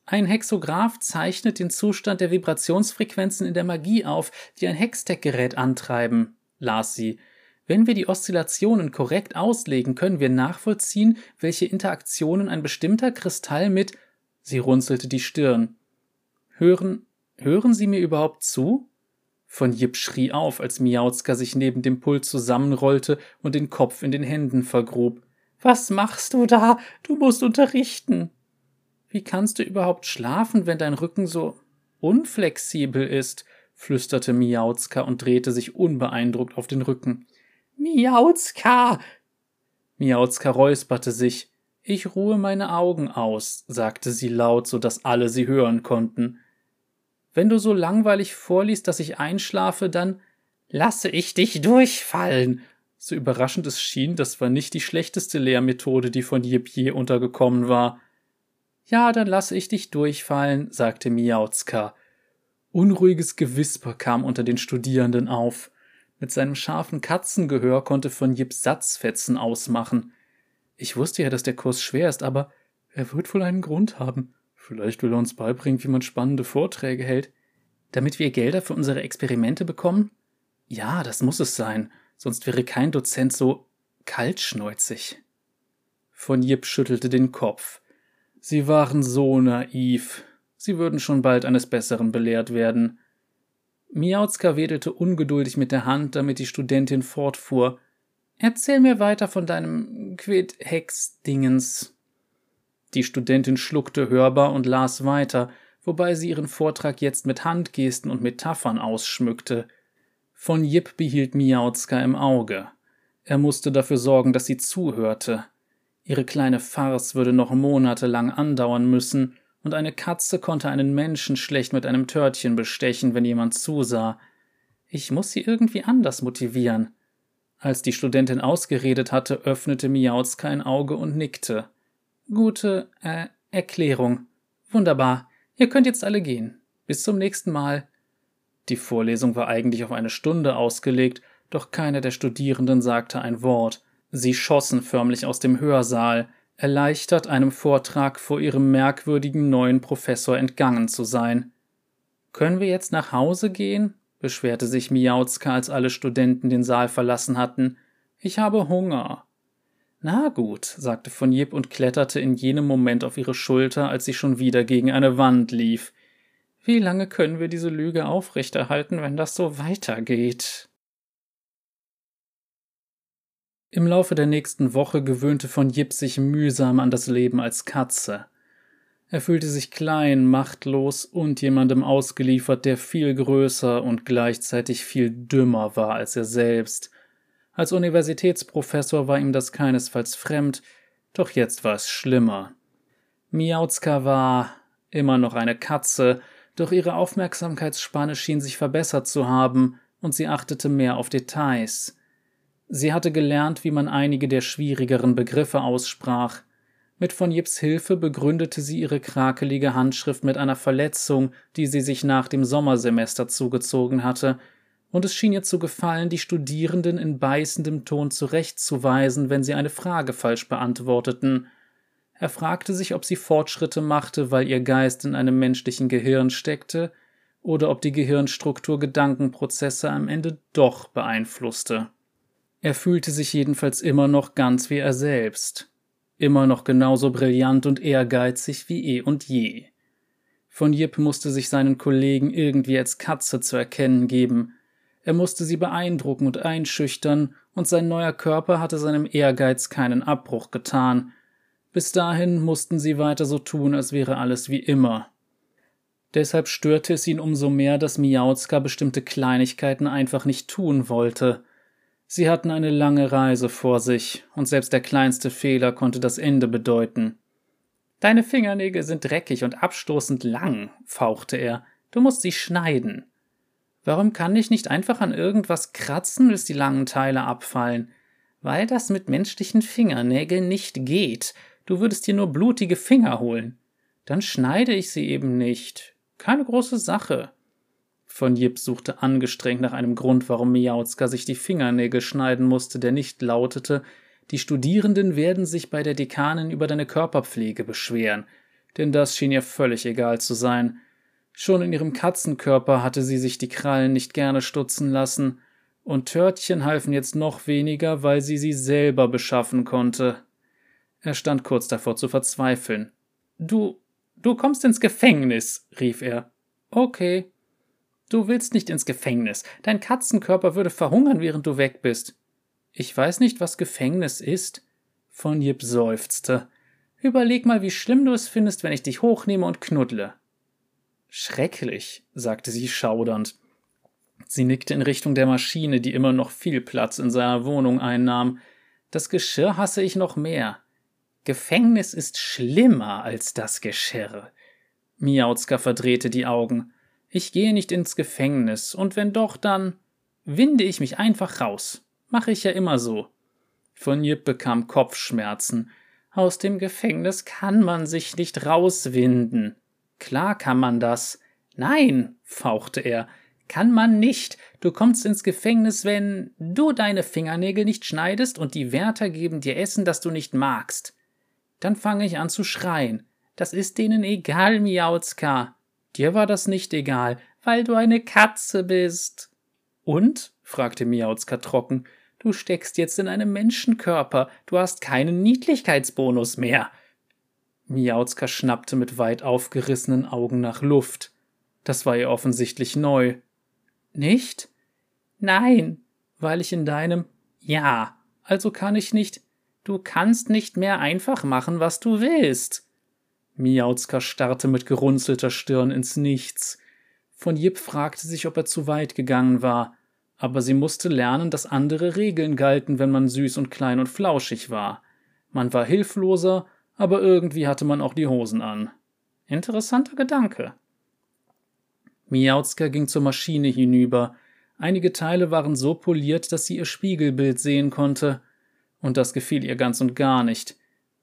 Ein Hexograph zeichnet den Zustand der Vibrationsfrequenzen in der Magie auf, die ein Hextech-Gerät antreiben, las sie. Wenn wir die Oszillationen korrekt auslegen, können wir nachvollziehen, welche Interaktionen ein bestimmter Kristall mit. Sie runzelte die Stirn. Hören, hören Sie mir überhaupt zu? Von Jip schrie auf, als Miauzka sich neben dem Pult zusammenrollte und den Kopf in den Händen vergrub. Was machst du da? Du musst unterrichten. Wie kannst du überhaupt schlafen, wenn dein Rücken so unflexibel ist? flüsterte Miauzka und drehte sich unbeeindruckt auf den Rücken. Miauzka! Miauzka räusperte sich. Ich ruhe meine Augen aus, sagte sie laut, so dass alle sie hören konnten. Wenn du so langweilig vorliest, dass ich einschlafe, dann lasse ich dich durchfallen. So überraschend es schien, das war nicht die schlechteste Lehrmethode, die von Jip je untergekommen war. Ja, dann lasse ich dich durchfallen, sagte Miauzka. Unruhiges Gewisper kam unter den Studierenden auf. Mit seinem scharfen Katzengehör konnte von Jip Satzfetzen ausmachen. Ich wusste ja, dass der Kurs schwer ist, aber er wird wohl einen Grund haben. Vielleicht will er uns beibringen, wie man spannende Vorträge hält. Damit wir Gelder für unsere Experimente bekommen? Ja, das muss es sein, sonst wäre kein Dozent so kaltschnäuzig. Von Jip schüttelte den Kopf. Sie waren so naiv. Sie würden schon bald eines Besseren belehrt werden. Miauzka wedelte ungeduldig mit der Hand, damit die Studentin fortfuhr. Erzähl mir weiter von deinem Quid-Hex-Dingens. Die Studentin schluckte hörbar und las weiter, wobei sie ihren Vortrag jetzt mit Handgesten und Metaphern ausschmückte. Von Jip behielt Miauzka im Auge. Er musste dafür sorgen, dass sie zuhörte. Ihre kleine Farce würde noch monatelang andauern müssen, und eine Katze konnte einen Menschen schlecht mit einem Törtchen bestechen, wenn jemand zusah. Ich muss sie irgendwie anders motivieren. Als die Studentin ausgeredet hatte, öffnete Miauzka ein Auge und nickte. Gute, äh, Erklärung. Wunderbar. Ihr könnt jetzt alle gehen. Bis zum nächsten Mal. Die Vorlesung war eigentlich auf eine Stunde ausgelegt, doch keiner der Studierenden sagte ein Wort. Sie schossen förmlich aus dem Hörsaal, erleichtert einem Vortrag vor ihrem merkwürdigen neuen Professor entgangen zu sein. Können wir jetzt nach Hause gehen? beschwerte sich Miauzka, als alle Studenten den Saal verlassen hatten. Ich habe Hunger. Na gut, sagte von Jip und kletterte in jenem Moment auf ihre Schulter, als sie schon wieder gegen eine Wand lief. Wie lange können wir diese Lüge aufrechterhalten, wenn das so weitergeht? Im Laufe der nächsten Woche gewöhnte von Jip sich mühsam an das Leben als Katze. Er fühlte sich klein, machtlos und jemandem ausgeliefert, der viel größer und gleichzeitig viel dümmer war als er selbst. Als Universitätsprofessor war ihm das keinesfalls fremd, doch jetzt war es schlimmer. Miauzka war immer noch eine Katze, doch ihre Aufmerksamkeitsspanne schien sich verbessert zu haben, und sie achtete mehr auf Details. Sie hatte gelernt, wie man einige der schwierigeren Begriffe aussprach. Mit von Jips Hilfe begründete sie ihre krakelige Handschrift mit einer Verletzung, die sie sich nach dem Sommersemester zugezogen hatte, und es schien ihr zu gefallen, die Studierenden in beißendem Ton zurechtzuweisen, wenn sie eine Frage falsch beantworteten. Er fragte sich, ob sie Fortschritte machte, weil ihr Geist in einem menschlichen Gehirn steckte, oder ob die Gehirnstruktur Gedankenprozesse am Ende doch beeinflusste. Er fühlte sich jedenfalls immer noch ganz wie er selbst, immer noch genauso brillant und ehrgeizig wie eh und je. Von Jip musste sich seinen Kollegen irgendwie als Katze zu erkennen geben, er musste sie beeindrucken und einschüchtern, und sein neuer Körper hatte seinem Ehrgeiz keinen Abbruch getan. Bis dahin mussten sie weiter so tun, als wäre alles wie immer. Deshalb störte es ihn umso mehr, dass Miauzka bestimmte Kleinigkeiten einfach nicht tun wollte. Sie hatten eine lange Reise vor sich, und selbst der kleinste Fehler konnte das Ende bedeuten. Deine Fingernägel sind dreckig und abstoßend lang, fauchte er. Du musst sie schneiden. Warum kann ich nicht einfach an irgendwas kratzen, bis die langen Teile abfallen? Weil das mit menschlichen Fingernägeln nicht geht. Du würdest dir nur blutige Finger holen. Dann schneide ich sie eben nicht. Keine große Sache. Von Jip suchte angestrengt nach einem Grund, warum Miauzka sich die Fingernägel schneiden musste, der nicht lautete, die Studierenden werden sich bei der Dekanin über deine Körperpflege beschweren. Denn das schien ihr völlig egal zu sein. Schon in ihrem Katzenkörper hatte sie sich die Krallen nicht gerne stutzen lassen, und Törtchen halfen jetzt noch weniger, weil sie sie selber beschaffen konnte. Er stand kurz davor zu verzweifeln. Du, du kommst ins Gefängnis, rief er. Okay. Du willst nicht ins Gefängnis. Dein Katzenkörper würde verhungern, während du weg bist. Ich weiß nicht, was Gefängnis ist. Von Jip seufzte. Überleg mal, wie schlimm du es findest, wenn ich dich hochnehme und knuddle. Schrecklich, sagte sie schaudernd. Sie nickte in Richtung der Maschine, die immer noch viel Platz in seiner Wohnung einnahm. Das Geschirr hasse ich noch mehr. Gefängnis ist schlimmer als das Geschirr. Miauzka verdrehte die Augen. Ich gehe nicht ins Gefängnis, und wenn doch, dann winde ich mich einfach raus. Mache ich ja immer so. Von Jip bekam Kopfschmerzen. Aus dem Gefängnis kann man sich nicht rauswinden. Klar kann man das. Nein, fauchte er, kann man nicht. Du kommst ins Gefängnis, wenn du deine Fingernägel nicht schneidest und die Wärter geben dir Essen, das du nicht magst. Dann fange ich an zu schreien. Das ist denen egal, Miauzka. Dir war das nicht egal, weil du eine Katze bist. Und? fragte Miauzka trocken. Du steckst jetzt in einem Menschenkörper. Du hast keinen Niedlichkeitsbonus mehr. Miauzka schnappte mit weit aufgerissenen Augen nach Luft. Das war ihr offensichtlich neu. Nicht? Nein, weil ich in deinem Ja, also kann ich nicht. Du kannst nicht mehr einfach machen, was du willst. Miauzka starrte mit gerunzelter Stirn ins Nichts. Von Jip fragte sich, ob er zu weit gegangen war, aber sie musste lernen, dass andere Regeln galten, wenn man süß und klein und flauschig war. Man war hilfloser aber irgendwie hatte man auch die Hosen an. Interessanter Gedanke. Miauzka ging zur Maschine hinüber. Einige Teile waren so poliert, dass sie ihr Spiegelbild sehen konnte. Und das gefiel ihr ganz und gar nicht.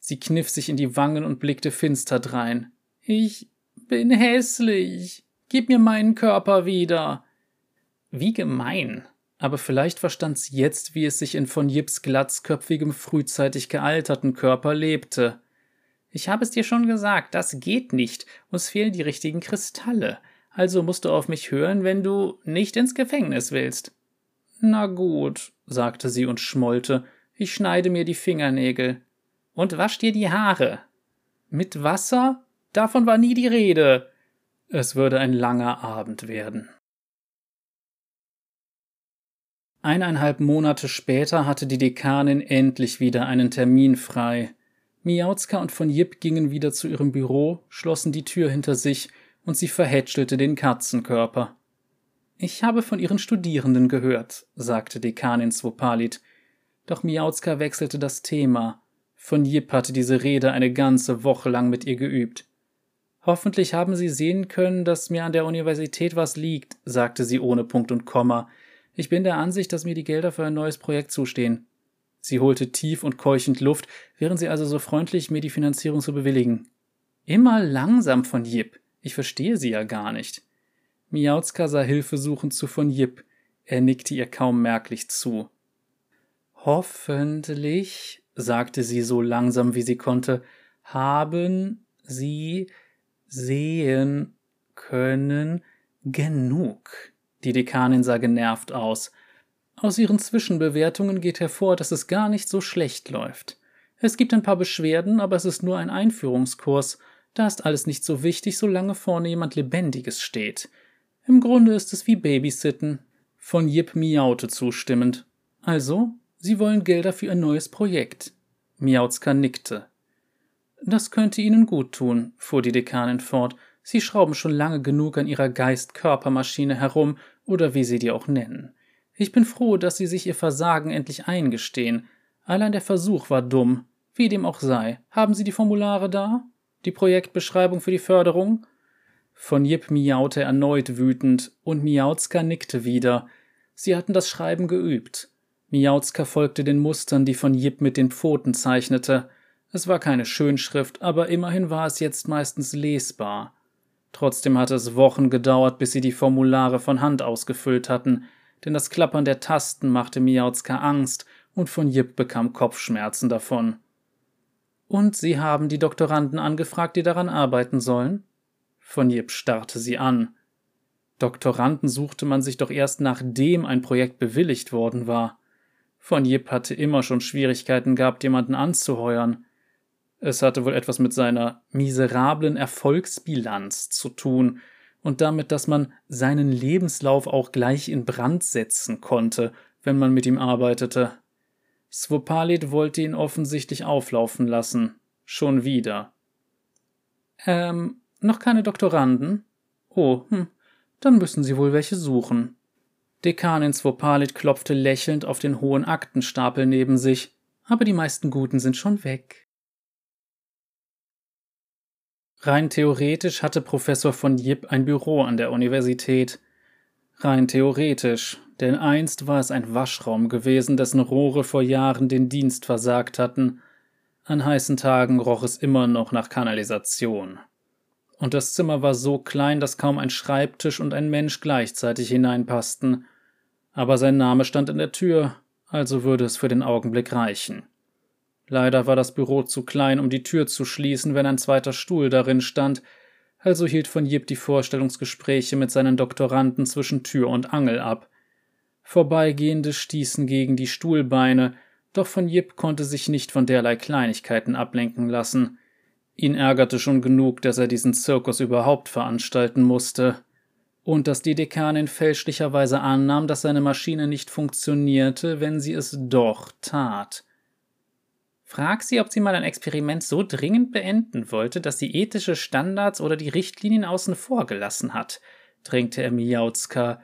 Sie kniff sich in die Wangen und blickte finster drein. Ich bin hässlich. Gib mir meinen Körper wieder. Wie gemein. Aber vielleicht verstand sie jetzt, wie es sich in von Jips glatzköpfigem, frühzeitig gealterten Körper lebte. Ich habe es dir schon gesagt, das geht nicht. Uns fehlen die richtigen Kristalle. Also musst du auf mich hören, wenn du nicht ins Gefängnis willst. Na gut, sagte sie und schmollte. Ich schneide mir die Fingernägel. Und wasch dir die Haare. Mit Wasser? Davon war nie die Rede. Es würde ein langer Abend werden. Eineinhalb Monate später hatte die Dekanin endlich wieder einen Termin frei. Miauzka und von Jip gingen wieder zu ihrem Büro, schlossen die Tür hinter sich und sie verhätschelte den Katzenkörper. Ich habe von Ihren Studierenden gehört, sagte Dekanin Swopalit. Doch Miauzka wechselte das Thema. Von Jip hatte diese Rede eine ganze Woche lang mit ihr geübt. Hoffentlich haben Sie sehen können, dass mir an der Universität was liegt, sagte sie ohne Punkt und Komma. Ich bin der Ansicht, dass mir die Gelder für ein neues Projekt zustehen. Sie holte tief und keuchend Luft, wären Sie also so freundlich, mir die Finanzierung zu bewilligen. Immer langsam von Jip. Ich verstehe Sie ja gar nicht. Miauzka sah hilfesuchend zu von Jip. Er nickte ihr kaum merklich zu. Hoffentlich, sagte sie so langsam wie sie konnte, haben Sie sehen können genug. Die Dekanin sah genervt aus. Aus ihren Zwischenbewertungen geht hervor, dass es gar nicht so schlecht läuft. Es gibt ein paar Beschwerden, aber es ist nur ein Einführungskurs. Da ist alles nicht so wichtig, solange vorne jemand Lebendiges steht. Im Grunde ist es wie Babysitten. Von Jip miaute zustimmend. Also, Sie wollen Gelder für Ihr neues Projekt. Miauzka nickte. Das könnte Ihnen gut tun, fuhr die Dekanin fort. Sie schrauben schon lange genug an Ihrer Geist-Körpermaschine herum, oder wie Sie die auch nennen. Ich bin froh, dass Sie sich Ihr Versagen endlich eingestehen. Allein der Versuch war dumm. Wie dem auch sei. Haben Sie die Formulare da? Die Projektbeschreibung für die Förderung? Von Jip miaute erneut wütend, und Miauzka nickte wieder. Sie hatten das Schreiben geübt. Miauzka folgte den Mustern, die von Jip mit den Pfoten zeichnete. Es war keine Schönschrift, aber immerhin war es jetzt meistens lesbar. Trotzdem hatte es Wochen gedauert, bis sie die Formulare von Hand ausgefüllt hatten, denn das Klappern der Tasten machte Miauzka Angst und von Jip bekam Kopfschmerzen davon. Und Sie haben die Doktoranden angefragt, die daran arbeiten sollen? Von Jip starrte sie an. Doktoranden suchte man sich doch erst nachdem ein Projekt bewilligt worden war. Von Jip hatte immer schon Schwierigkeiten gehabt, jemanden anzuheuern. Es hatte wohl etwas mit seiner miserablen Erfolgsbilanz zu tun und damit, dass man seinen Lebenslauf auch gleich in Brand setzen konnte, wenn man mit ihm arbeitete. Svopalit wollte ihn offensichtlich auflaufen lassen. Schon wieder. Ähm, noch keine Doktoranden? Oh, hm, dann müssen Sie wohl welche suchen. Dekanin Svopalit klopfte lächelnd auf den hohen Aktenstapel neben sich, aber die meisten Guten sind schon weg. Rein theoretisch hatte Professor von Jip ein Büro an der Universität. Rein theoretisch, denn einst war es ein Waschraum gewesen, dessen Rohre vor Jahren den Dienst versagt hatten. An heißen Tagen roch es immer noch nach Kanalisation. Und das Zimmer war so klein, dass kaum ein Schreibtisch und ein Mensch gleichzeitig hineinpassten aber sein Name stand in der Tür, also würde es für den Augenblick reichen. Leider war das Büro zu klein, um die Tür zu schließen, wenn ein zweiter Stuhl darin stand, also hielt von Jip die Vorstellungsgespräche mit seinen Doktoranden zwischen Tür und Angel ab. Vorbeigehende stießen gegen die Stuhlbeine, doch von Jip konnte sich nicht von derlei Kleinigkeiten ablenken lassen. Ihn ärgerte schon genug, dass er diesen Zirkus überhaupt veranstalten musste und dass die Dekanin fälschlicherweise annahm, dass seine Maschine nicht funktionierte, wenn sie es doch tat. Frag sie, ob sie mal ein Experiment so dringend beenden wollte, dass sie ethische Standards oder die Richtlinien außen vor gelassen hat, drängte er Miauzka.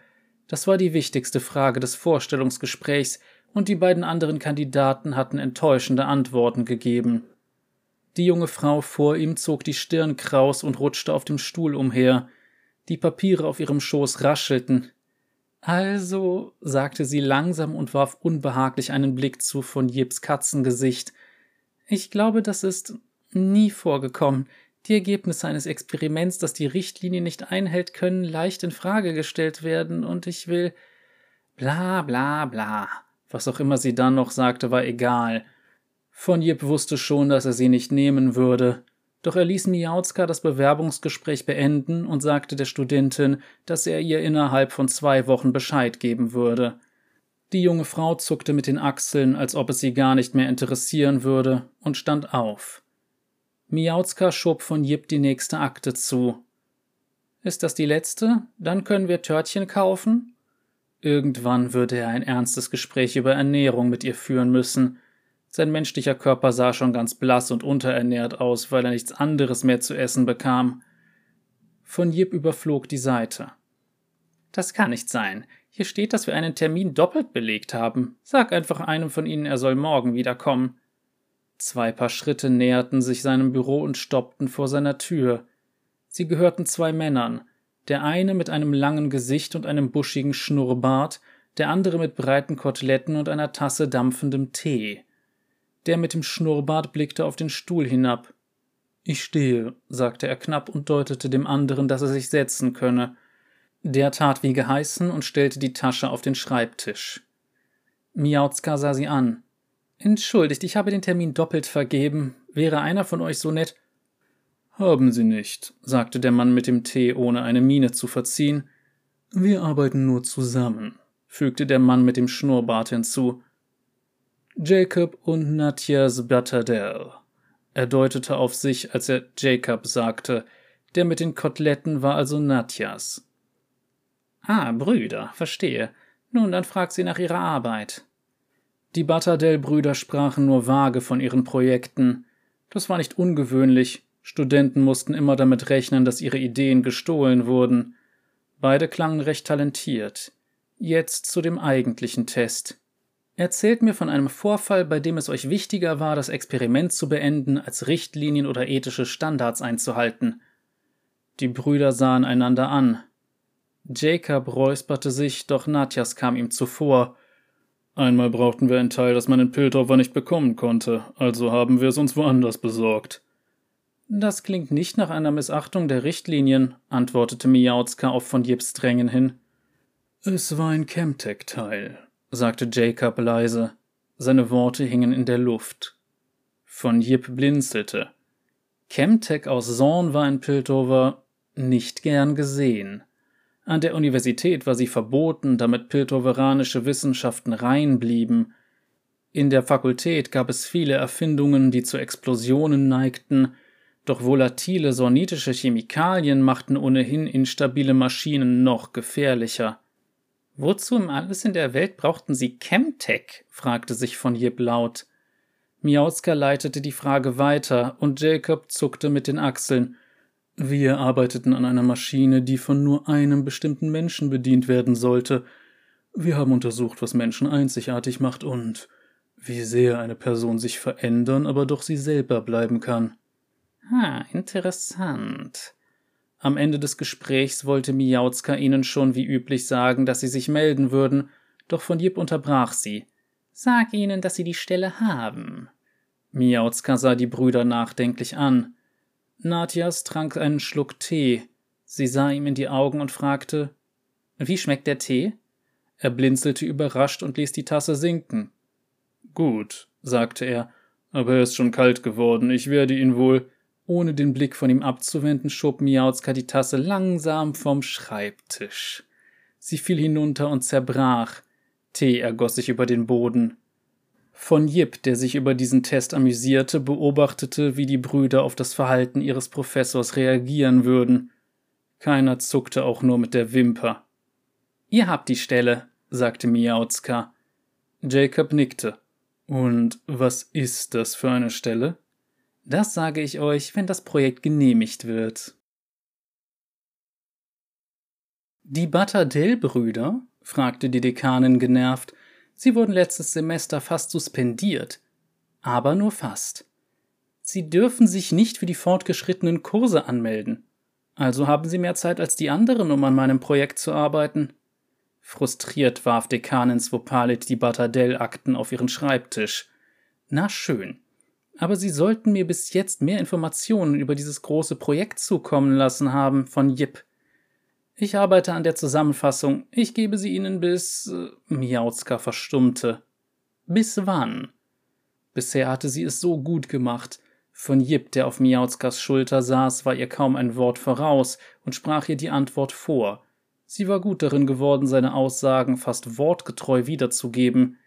Das war die wichtigste Frage des Vorstellungsgesprächs, und die beiden anderen Kandidaten hatten enttäuschende Antworten gegeben. Die junge Frau vor ihm zog die Stirn kraus und rutschte auf dem Stuhl umher. Die Papiere auf ihrem Schoß raschelten. Also, sagte sie langsam und warf unbehaglich einen Blick zu von Jips Katzengesicht. Ich glaube, das ist nie vorgekommen. Die Ergebnisse eines Experiments, das die Richtlinie nicht einhält, können leicht in Frage gestellt werden, und ich will. Bla bla bla. Was auch immer sie dann noch sagte, war egal. Von Jip wusste schon, dass er sie nicht nehmen würde. Doch er ließ Miauzka das Bewerbungsgespräch beenden und sagte der Studentin, dass er ihr innerhalb von zwei Wochen Bescheid geben würde. Die junge Frau zuckte mit den Achseln, als ob es sie gar nicht mehr interessieren würde, und stand auf. Miauzka schob von Jip die nächste Akte zu. Ist das die letzte? Dann können wir Törtchen kaufen? Irgendwann würde er ein ernstes Gespräch über Ernährung mit ihr führen müssen, sein menschlicher Körper sah schon ganz blass und unterernährt aus, weil er nichts anderes mehr zu essen bekam. Von Jip überflog die Seite. Das kann nicht sein. Hier steht, dass wir einen Termin doppelt belegt haben. Sag einfach einem von ihnen, er soll morgen wiederkommen. Zwei Paar Schritte näherten sich seinem Büro und stoppten vor seiner Tür. Sie gehörten zwei Männern, der eine mit einem langen Gesicht und einem buschigen Schnurrbart, der andere mit breiten Koteletten und einer Tasse dampfendem Tee. Der mit dem Schnurrbart blickte auf den Stuhl hinab. Ich stehe, sagte er knapp und deutete dem anderen, dass er sich setzen könne. Der tat wie geheißen und stellte die Tasche auf den Schreibtisch. Miauzka sah sie an. Entschuldigt, ich habe den Termin doppelt vergeben. Wäre einer von euch so nett? Haben Sie nicht, sagte der Mann mit dem Tee, ohne eine Miene zu verziehen. Wir arbeiten nur zusammen, fügte der Mann mit dem Schnurrbart hinzu. Jacob und Natjas Battadell. Er deutete auf sich, als er Jacob sagte. Der mit den Koteletten war also Natjas. Ah, Brüder, verstehe. Nun, dann frag sie nach ihrer Arbeit. Die Battadell-Brüder sprachen nur vage von ihren Projekten. Das war nicht ungewöhnlich. Studenten mussten immer damit rechnen, dass ihre Ideen gestohlen wurden. Beide klangen recht talentiert. Jetzt zu dem eigentlichen Test. Erzählt mir von einem Vorfall, bei dem es euch wichtiger war, das Experiment zu beenden, als Richtlinien oder ethische Standards einzuhalten. Die Brüder sahen einander an. Jacob räusperte sich, doch Natjas kam ihm zuvor. Einmal brauchten wir ein Teil, das man in Piltover nicht bekommen konnte, also haben wir es uns woanders besorgt. Das klingt nicht nach einer Missachtung der Richtlinien, antwortete Miauzka auf von Jips Drängen hin. Es war ein Chemtech-Teil, sagte Jacob leise. Seine Worte hingen in der Luft. Von Jip blinzelte. Chemtech aus Zorn war in Piltover nicht gern gesehen. An der Universität war sie verboten, damit piltoveranische Wissenschaften rein blieben. In der Fakultät gab es viele Erfindungen, die zu Explosionen neigten, doch volatile sornitische Chemikalien machten ohnehin instabile Maschinen noch gefährlicher. Wozu im alles in der Welt brauchten sie Chemtech? fragte sich von Jib laut. Miauska leitete die Frage weiter und Jacob zuckte mit den Achseln. Wir arbeiteten an einer Maschine, die von nur einem bestimmten Menschen bedient werden sollte. Wir haben untersucht, was Menschen einzigartig macht und wie sehr eine Person sich verändern, aber doch sie selber bleiben kann. Ha, interessant. Am Ende des Gesprächs wollte Miauzka ihnen schon wie üblich sagen, dass sie sich melden würden, doch von Jip unterbrach sie. Sag ihnen, dass sie die Stelle haben. Miauzka sah die Brüder nachdenklich an. Natjas trank einen Schluck Tee. Sie sah ihm in die Augen und fragte: Wie schmeckt der Tee? Er blinzelte überrascht und ließ die Tasse sinken. Gut, sagte er, aber er ist schon kalt geworden. Ich werde ihn wohl. Ohne den Blick von ihm abzuwenden, schob Miauzka die Tasse langsam vom Schreibtisch. Sie fiel hinunter und zerbrach. Tee ergoss sich über den Boden. Von Jip, der sich über diesen Test amüsierte, beobachtete, wie die Brüder auf das Verhalten ihres Professors reagieren würden. Keiner zuckte auch nur mit der Wimper. Ihr habt die Stelle, sagte Miauzka. Jacob nickte. Und was ist das für eine Stelle? Das sage ich euch, wenn das Projekt genehmigt wird. Die Battadell-Brüder? fragte die Dekanin genervt, Sie wurden letztes Semester fast suspendiert. Aber nur fast. Sie dürfen sich nicht für die fortgeschrittenen Kurse anmelden. Also haben Sie mehr Zeit als die anderen, um an meinem Projekt zu arbeiten. Frustriert warf Dekanin Svopalit die Battadell-Akten auf ihren Schreibtisch. Na schön. Aber Sie sollten mir bis jetzt mehr Informationen über dieses große Projekt zukommen lassen haben von Jip. Ich arbeite an der Zusammenfassung. Ich gebe sie Ihnen bis. Äh, Miauzka verstummte. Bis wann? Bisher hatte sie es so gut gemacht. Von Jip, der auf Miauzkas Schulter saß, war ihr kaum ein Wort voraus und sprach ihr die Antwort vor. Sie war gut darin geworden, seine Aussagen fast wortgetreu wiederzugeben.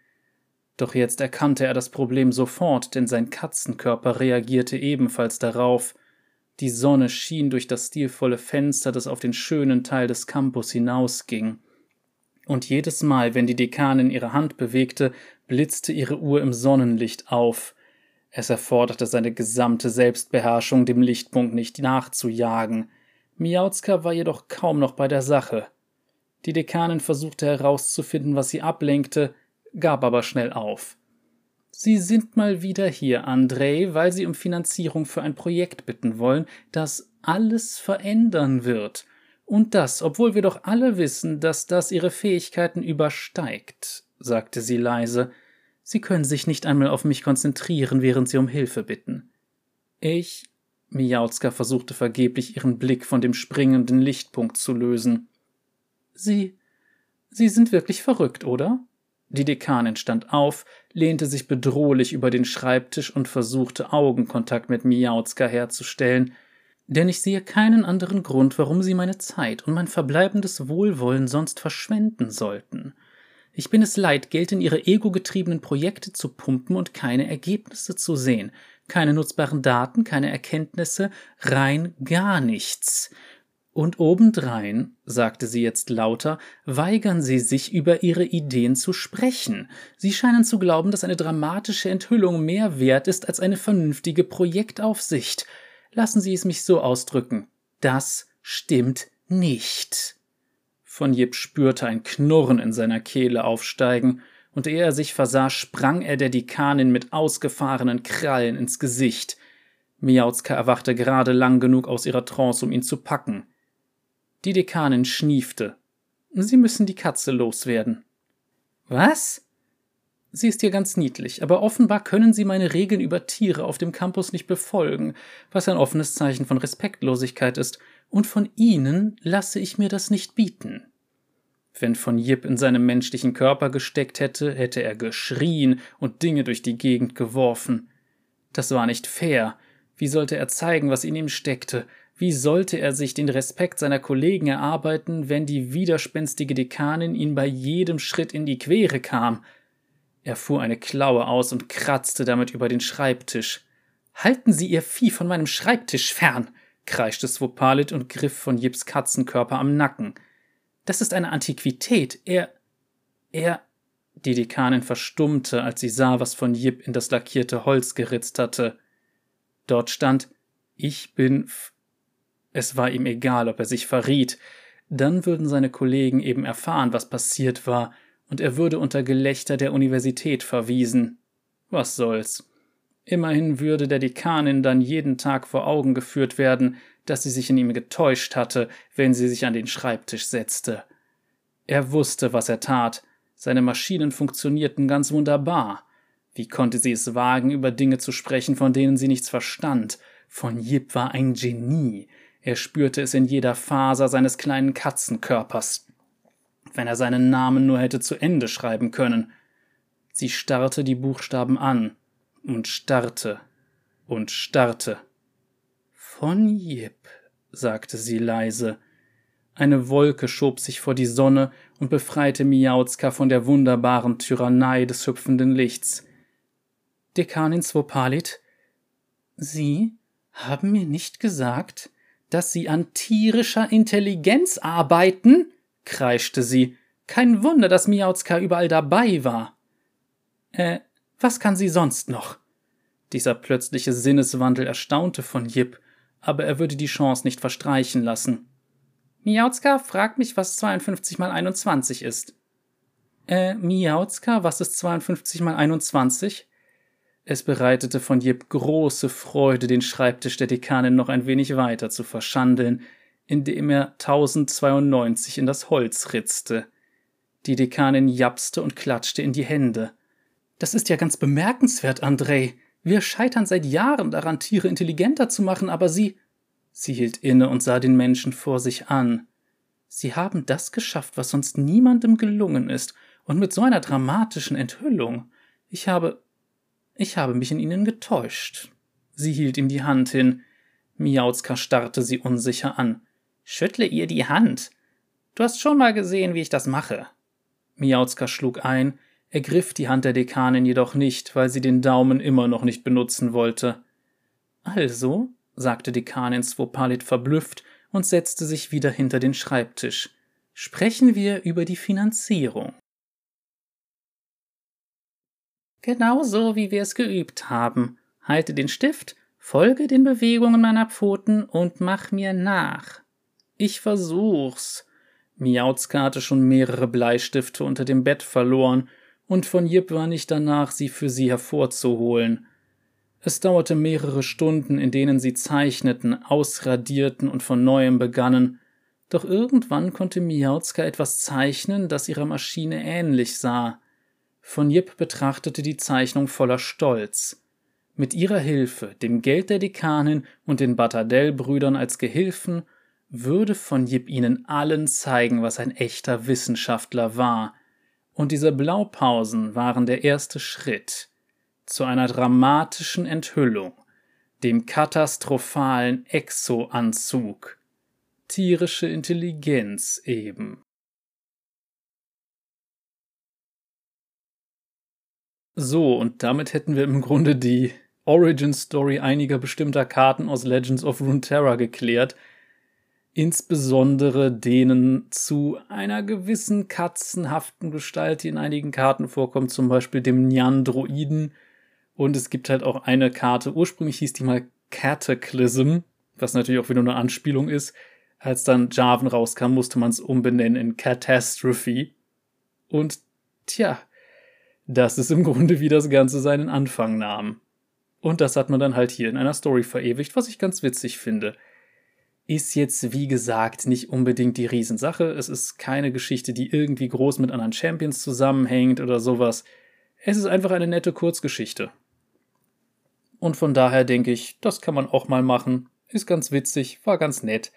Doch jetzt erkannte er das Problem sofort, denn sein Katzenkörper reagierte ebenfalls darauf. Die Sonne schien durch das stilvolle Fenster, das auf den schönen Teil des Campus hinausging. Und jedes Mal, wenn die Dekanin ihre Hand bewegte, blitzte ihre Uhr im Sonnenlicht auf. Es erforderte seine gesamte Selbstbeherrschung, dem Lichtpunkt nicht nachzujagen. Miauzka war jedoch kaum noch bei der Sache. Die Dekanin versuchte herauszufinden, was sie ablenkte, gab aber schnell auf. Sie sind mal wieder hier, Andrei, weil Sie um Finanzierung für ein Projekt bitten wollen, das alles verändern wird. Und das, obwohl wir doch alle wissen, dass das Ihre Fähigkeiten übersteigt, sagte sie leise. Sie können sich nicht einmal auf mich konzentrieren, während Sie um Hilfe bitten. Ich. Mijauzka versuchte vergeblich, ihren Blick von dem springenden Lichtpunkt zu lösen. Sie. Sie sind wirklich verrückt, oder? Die Dekanin stand auf, lehnte sich bedrohlich über den Schreibtisch und versuchte Augenkontakt mit Miauzka herzustellen, denn ich sehe keinen anderen Grund, warum Sie meine Zeit und mein verbleibendes Wohlwollen sonst verschwenden sollten. Ich bin es leid, Geld in Ihre ego-getriebenen Projekte zu pumpen und keine Ergebnisse zu sehen, keine nutzbaren Daten, keine Erkenntnisse, rein gar nichts. Und obendrein, sagte sie jetzt lauter, weigern Sie sich über Ihre Ideen zu sprechen. Sie scheinen zu glauben, dass eine dramatische Enthüllung mehr wert ist als eine vernünftige Projektaufsicht. Lassen Sie es mich so ausdrücken. Das stimmt nicht. Von Jip spürte ein Knurren in seiner Kehle aufsteigen, und ehe er sich versah, sprang er der Dekanin mit ausgefahrenen Krallen ins Gesicht. Miauzka erwachte gerade lang genug aus ihrer Trance, um ihn zu packen. Die Dekanin schniefte. Sie müssen die Katze loswerden. Was? Sie ist hier ganz niedlich, aber offenbar können Sie meine Regeln über Tiere auf dem Campus nicht befolgen, was ein offenes Zeichen von Respektlosigkeit ist, und von Ihnen lasse ich mir das nicht bieten. Wenn von Jip in seinem menschlichen Körper gesteckt hätte, hätte er geschrien und Dinge durch die Gegend geworfen. Das war nicht fair. Wie sollte er zeigen, was in ihm steckte? Wie sollte er sich den Respekt seiner Kollegen erarbeiten, wenn die widerspenstige Dekanin ihn bei jedem Schritt in die Quere kam? Er fuhr eine Klaue aus und kratzte damit über den Schreibtisch. Halten Sie Ihr Vieh von meinem Schreibtisch fern! kreischte Swopalit und griff von Jips Katzenkörper am Nacken. Das ist eine Antiquität. Er. er. Die Dekanin verstummte, als sie sah, was von Jip in das lackierte Holz geritzt hatte. Dort stand Ich bin es war ihm egal, ob er sich verriet. Dann würden seine Kollegen eben erfahren, was passiert war, und er würde unter Gelächter der Universität verwiesen. Was soll's. Immerhin würde der Dekanin dann jeden Tag vor Augen geführt werden, dass sie sich in ihm getäuscht hatte, wenn sie sich an den Schreibtisch setzte. Er wusste, was er tat. Seine Maschinen funktionierten ganz wunderbar. Wie konnte sie es wagen, über Dinge zu sprechen, von denen sie nichts verstand? Von Jip war ein Genie. Er spürte es in jeder Faser seines kleinen Katzenkörpers. Wenn er seinen Namen nur hätte zu Ende schreiben können. Sie starrte die Buchstaben an und starrte und starrte. Von Jip, sagte sie leise. Eine Wolke schob sich vor die Sonne und befreite Miauzka von der wunderbaren Tyrannei des hüpfenden Lichts. Dekanin Swopalit, Sie haben mir nicht gesagt, dass Sie an tierischer Intelligenz arbeiten? kreischte sie. Kein Wunder, dass Miauzka überall dabei war. Äh, was kann sie sonst noch? Dieser plötzliche Sinneswandel erstaunte von Jip, aber er würde die Chance nicht verstreichen lassen. Miauzka fragt mich, was 52 mal 21 ist. Äh, Miauzka, was ist 52 mal 21? Es bereitete von Jip große Freude, den Schreibtisch der Dekanin noch ein wenig weiter zu verschandeln, indem er 1092 in das Holz ritzte. Die Dekanin japste und klatschte in die Hände. Das ist ja ganz bemerkenswert, Andrei. Wir scheitern seit Jahren daran, Tiere intelligenter zu machen, aber Sie. Sie hielt inne und sah den Menschen vor sich an. Sie haben das geschafft, was sonst niemandem gelungen ist, und mit so einer dramatischen Enthüllung. Ich habe ich habe mich in Ihnen getäuscht. Sie hielt ihm die Hand hin. Miauzka starrte sie unsicher an. Schüttle ihr die Hand. Du hast schon mal gesehen, wie ich das mache. Miauzka schlug ein, ergriff die Hand der Dekanin jedoch nicht, weil sie den Daumen immer noch nicht benutzen wollte. Also, sagte Dekanin Swopalit verblüfft und setzte sich wieder hinter den Schreibtisch. Sprechen wir über die Finanzierung. Genau so, wie wir es geübt haben. Halte den Stift, folge den Bewegungen meiner Pfoten und mach mir nach. Ich versuch's. Miauzka hatte schon mehrere Bleistifte unter dem Bett verloren, und von Jip war nicht danach, sie für sie hervorzuholen. Es dauerte mehrere Stunden, in denen sie zeichneten, ausradierten und von neuem begannen, doch irgendwann konnte Miauzka etwas zeichnen, das ihrer Maschine ähnlich sah. Von Jip betrachtete die Zeichnung voller Stolz. Mit ihrer Hilfe, dem Geld der Dekanin und den Battadell-Brüdern als Gehilfen würde von Jip ihnen allen zeigen, was ein echter Wissenschaftler war. Und diese Blaupausen waren der erste Schritt zu einer dramatischen Enthüllung, dem katastrophalen Exo-Anzug. Tierische Intelligenz eben. So, und damit hätten wir im Grunde die Origin Story einiger bestimmter Karten aus Legends of Runeterra geklärt, insbesondere denen zu einer gewissen katzenhaften Gestalt, die in einigen Karten vorkommt, zum Beispiel dem Nyandroiden. Und es gibt halt auch eine Karte, ursprünglich hieß die mal Cataclysm, was natürlich auch wieder eine Anspielung ist. Als dann Jarvan rauskam, musste man es umbenennen in Catastrophe. Und tja, das ist im Grunde, wie das Ganze seinen Anfang nahm. Und das hat man dann halt hier in einer Story verewigt, was ich ganz witzig finde. Ist jetzt, wie gesagt, nicht unbedingt die Riesensache. Es ist keine Geschichte, die irgendwie groß mit anderen Champions zusammenhängt oder sowas. Es ist einfach eine nette Kurzgeschichte. Und von daher denke ich, das kann man auch mal machen. Ist ganz witzig, war ganz nett.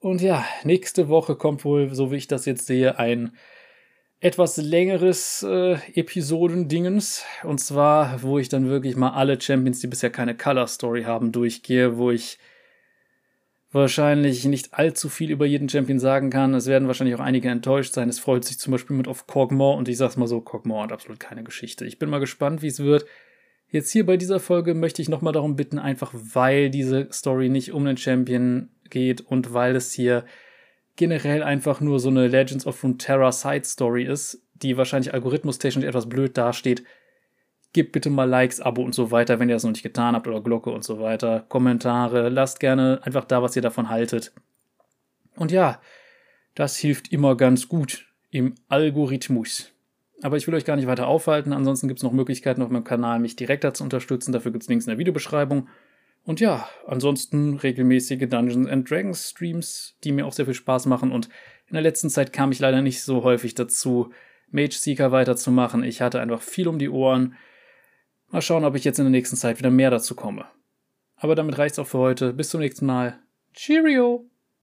Und ja, nächste Woche kommt wohl, so wie ich das jetzt sehe, ein etwas längeres äh, Episodendingens. Und zwar, wo ich dann wirklich mal alle Champions, die bisher keine Color Story haben, durchgehe, wo ich wahrscheinlich nicht allzu viel über jeden Champion sagen kann. Es werden wahrscheinlich auch einige enttäuscht sein. Es freut sich zum Beispiel mit auf Kog'Maw und ich sag's mal so, Kog'Maw hat absolut keine Geschichte. Ich bin mal gespannt, wie es wird. Jetzt hier bei dieser Folge möchte ich nochmal darum bitten, einfach weil diese Story nicht um den Champion geht und weil es hier generell einfach nur so eine Legends of Runeterra Side Story ist, die wahrscheinlich algorithmustechnisch etwas blöd dasteht, Gebt bitte mal Likes, Abo und so weiter, wenn ihr das noch nicht getan habt oder Glocke und so weiter. Kommentare, lasst gerne einfach da, was ihr davon haltet. Und ja, das hilft immer ganz gut im Algorithmus. Aber ich will euch gar nicht weiter aufhalten. Ansonsten gibt es noch Möglichkeiten auf meinem Kanal, mich direkter zu unterstützen. Dafür gibt es Links in der Videobeschreibung. Und ja, ansonsten regelmäßige Dungeons and Dragons Streams, die mir auch sehr viel Spaß machen. Und in der letzten Zeit kam ich leider nicht so häufig dazu, Mage Seeker weiterzumachen. Ich hatte einfach viel um die Ohren. Mal schauen, ob ich jetzt in der nächsten Zeit wieder mehr dazu komme. Aber damit reicht's auch für heute. Bis zum nächsten Mal. Cheerio!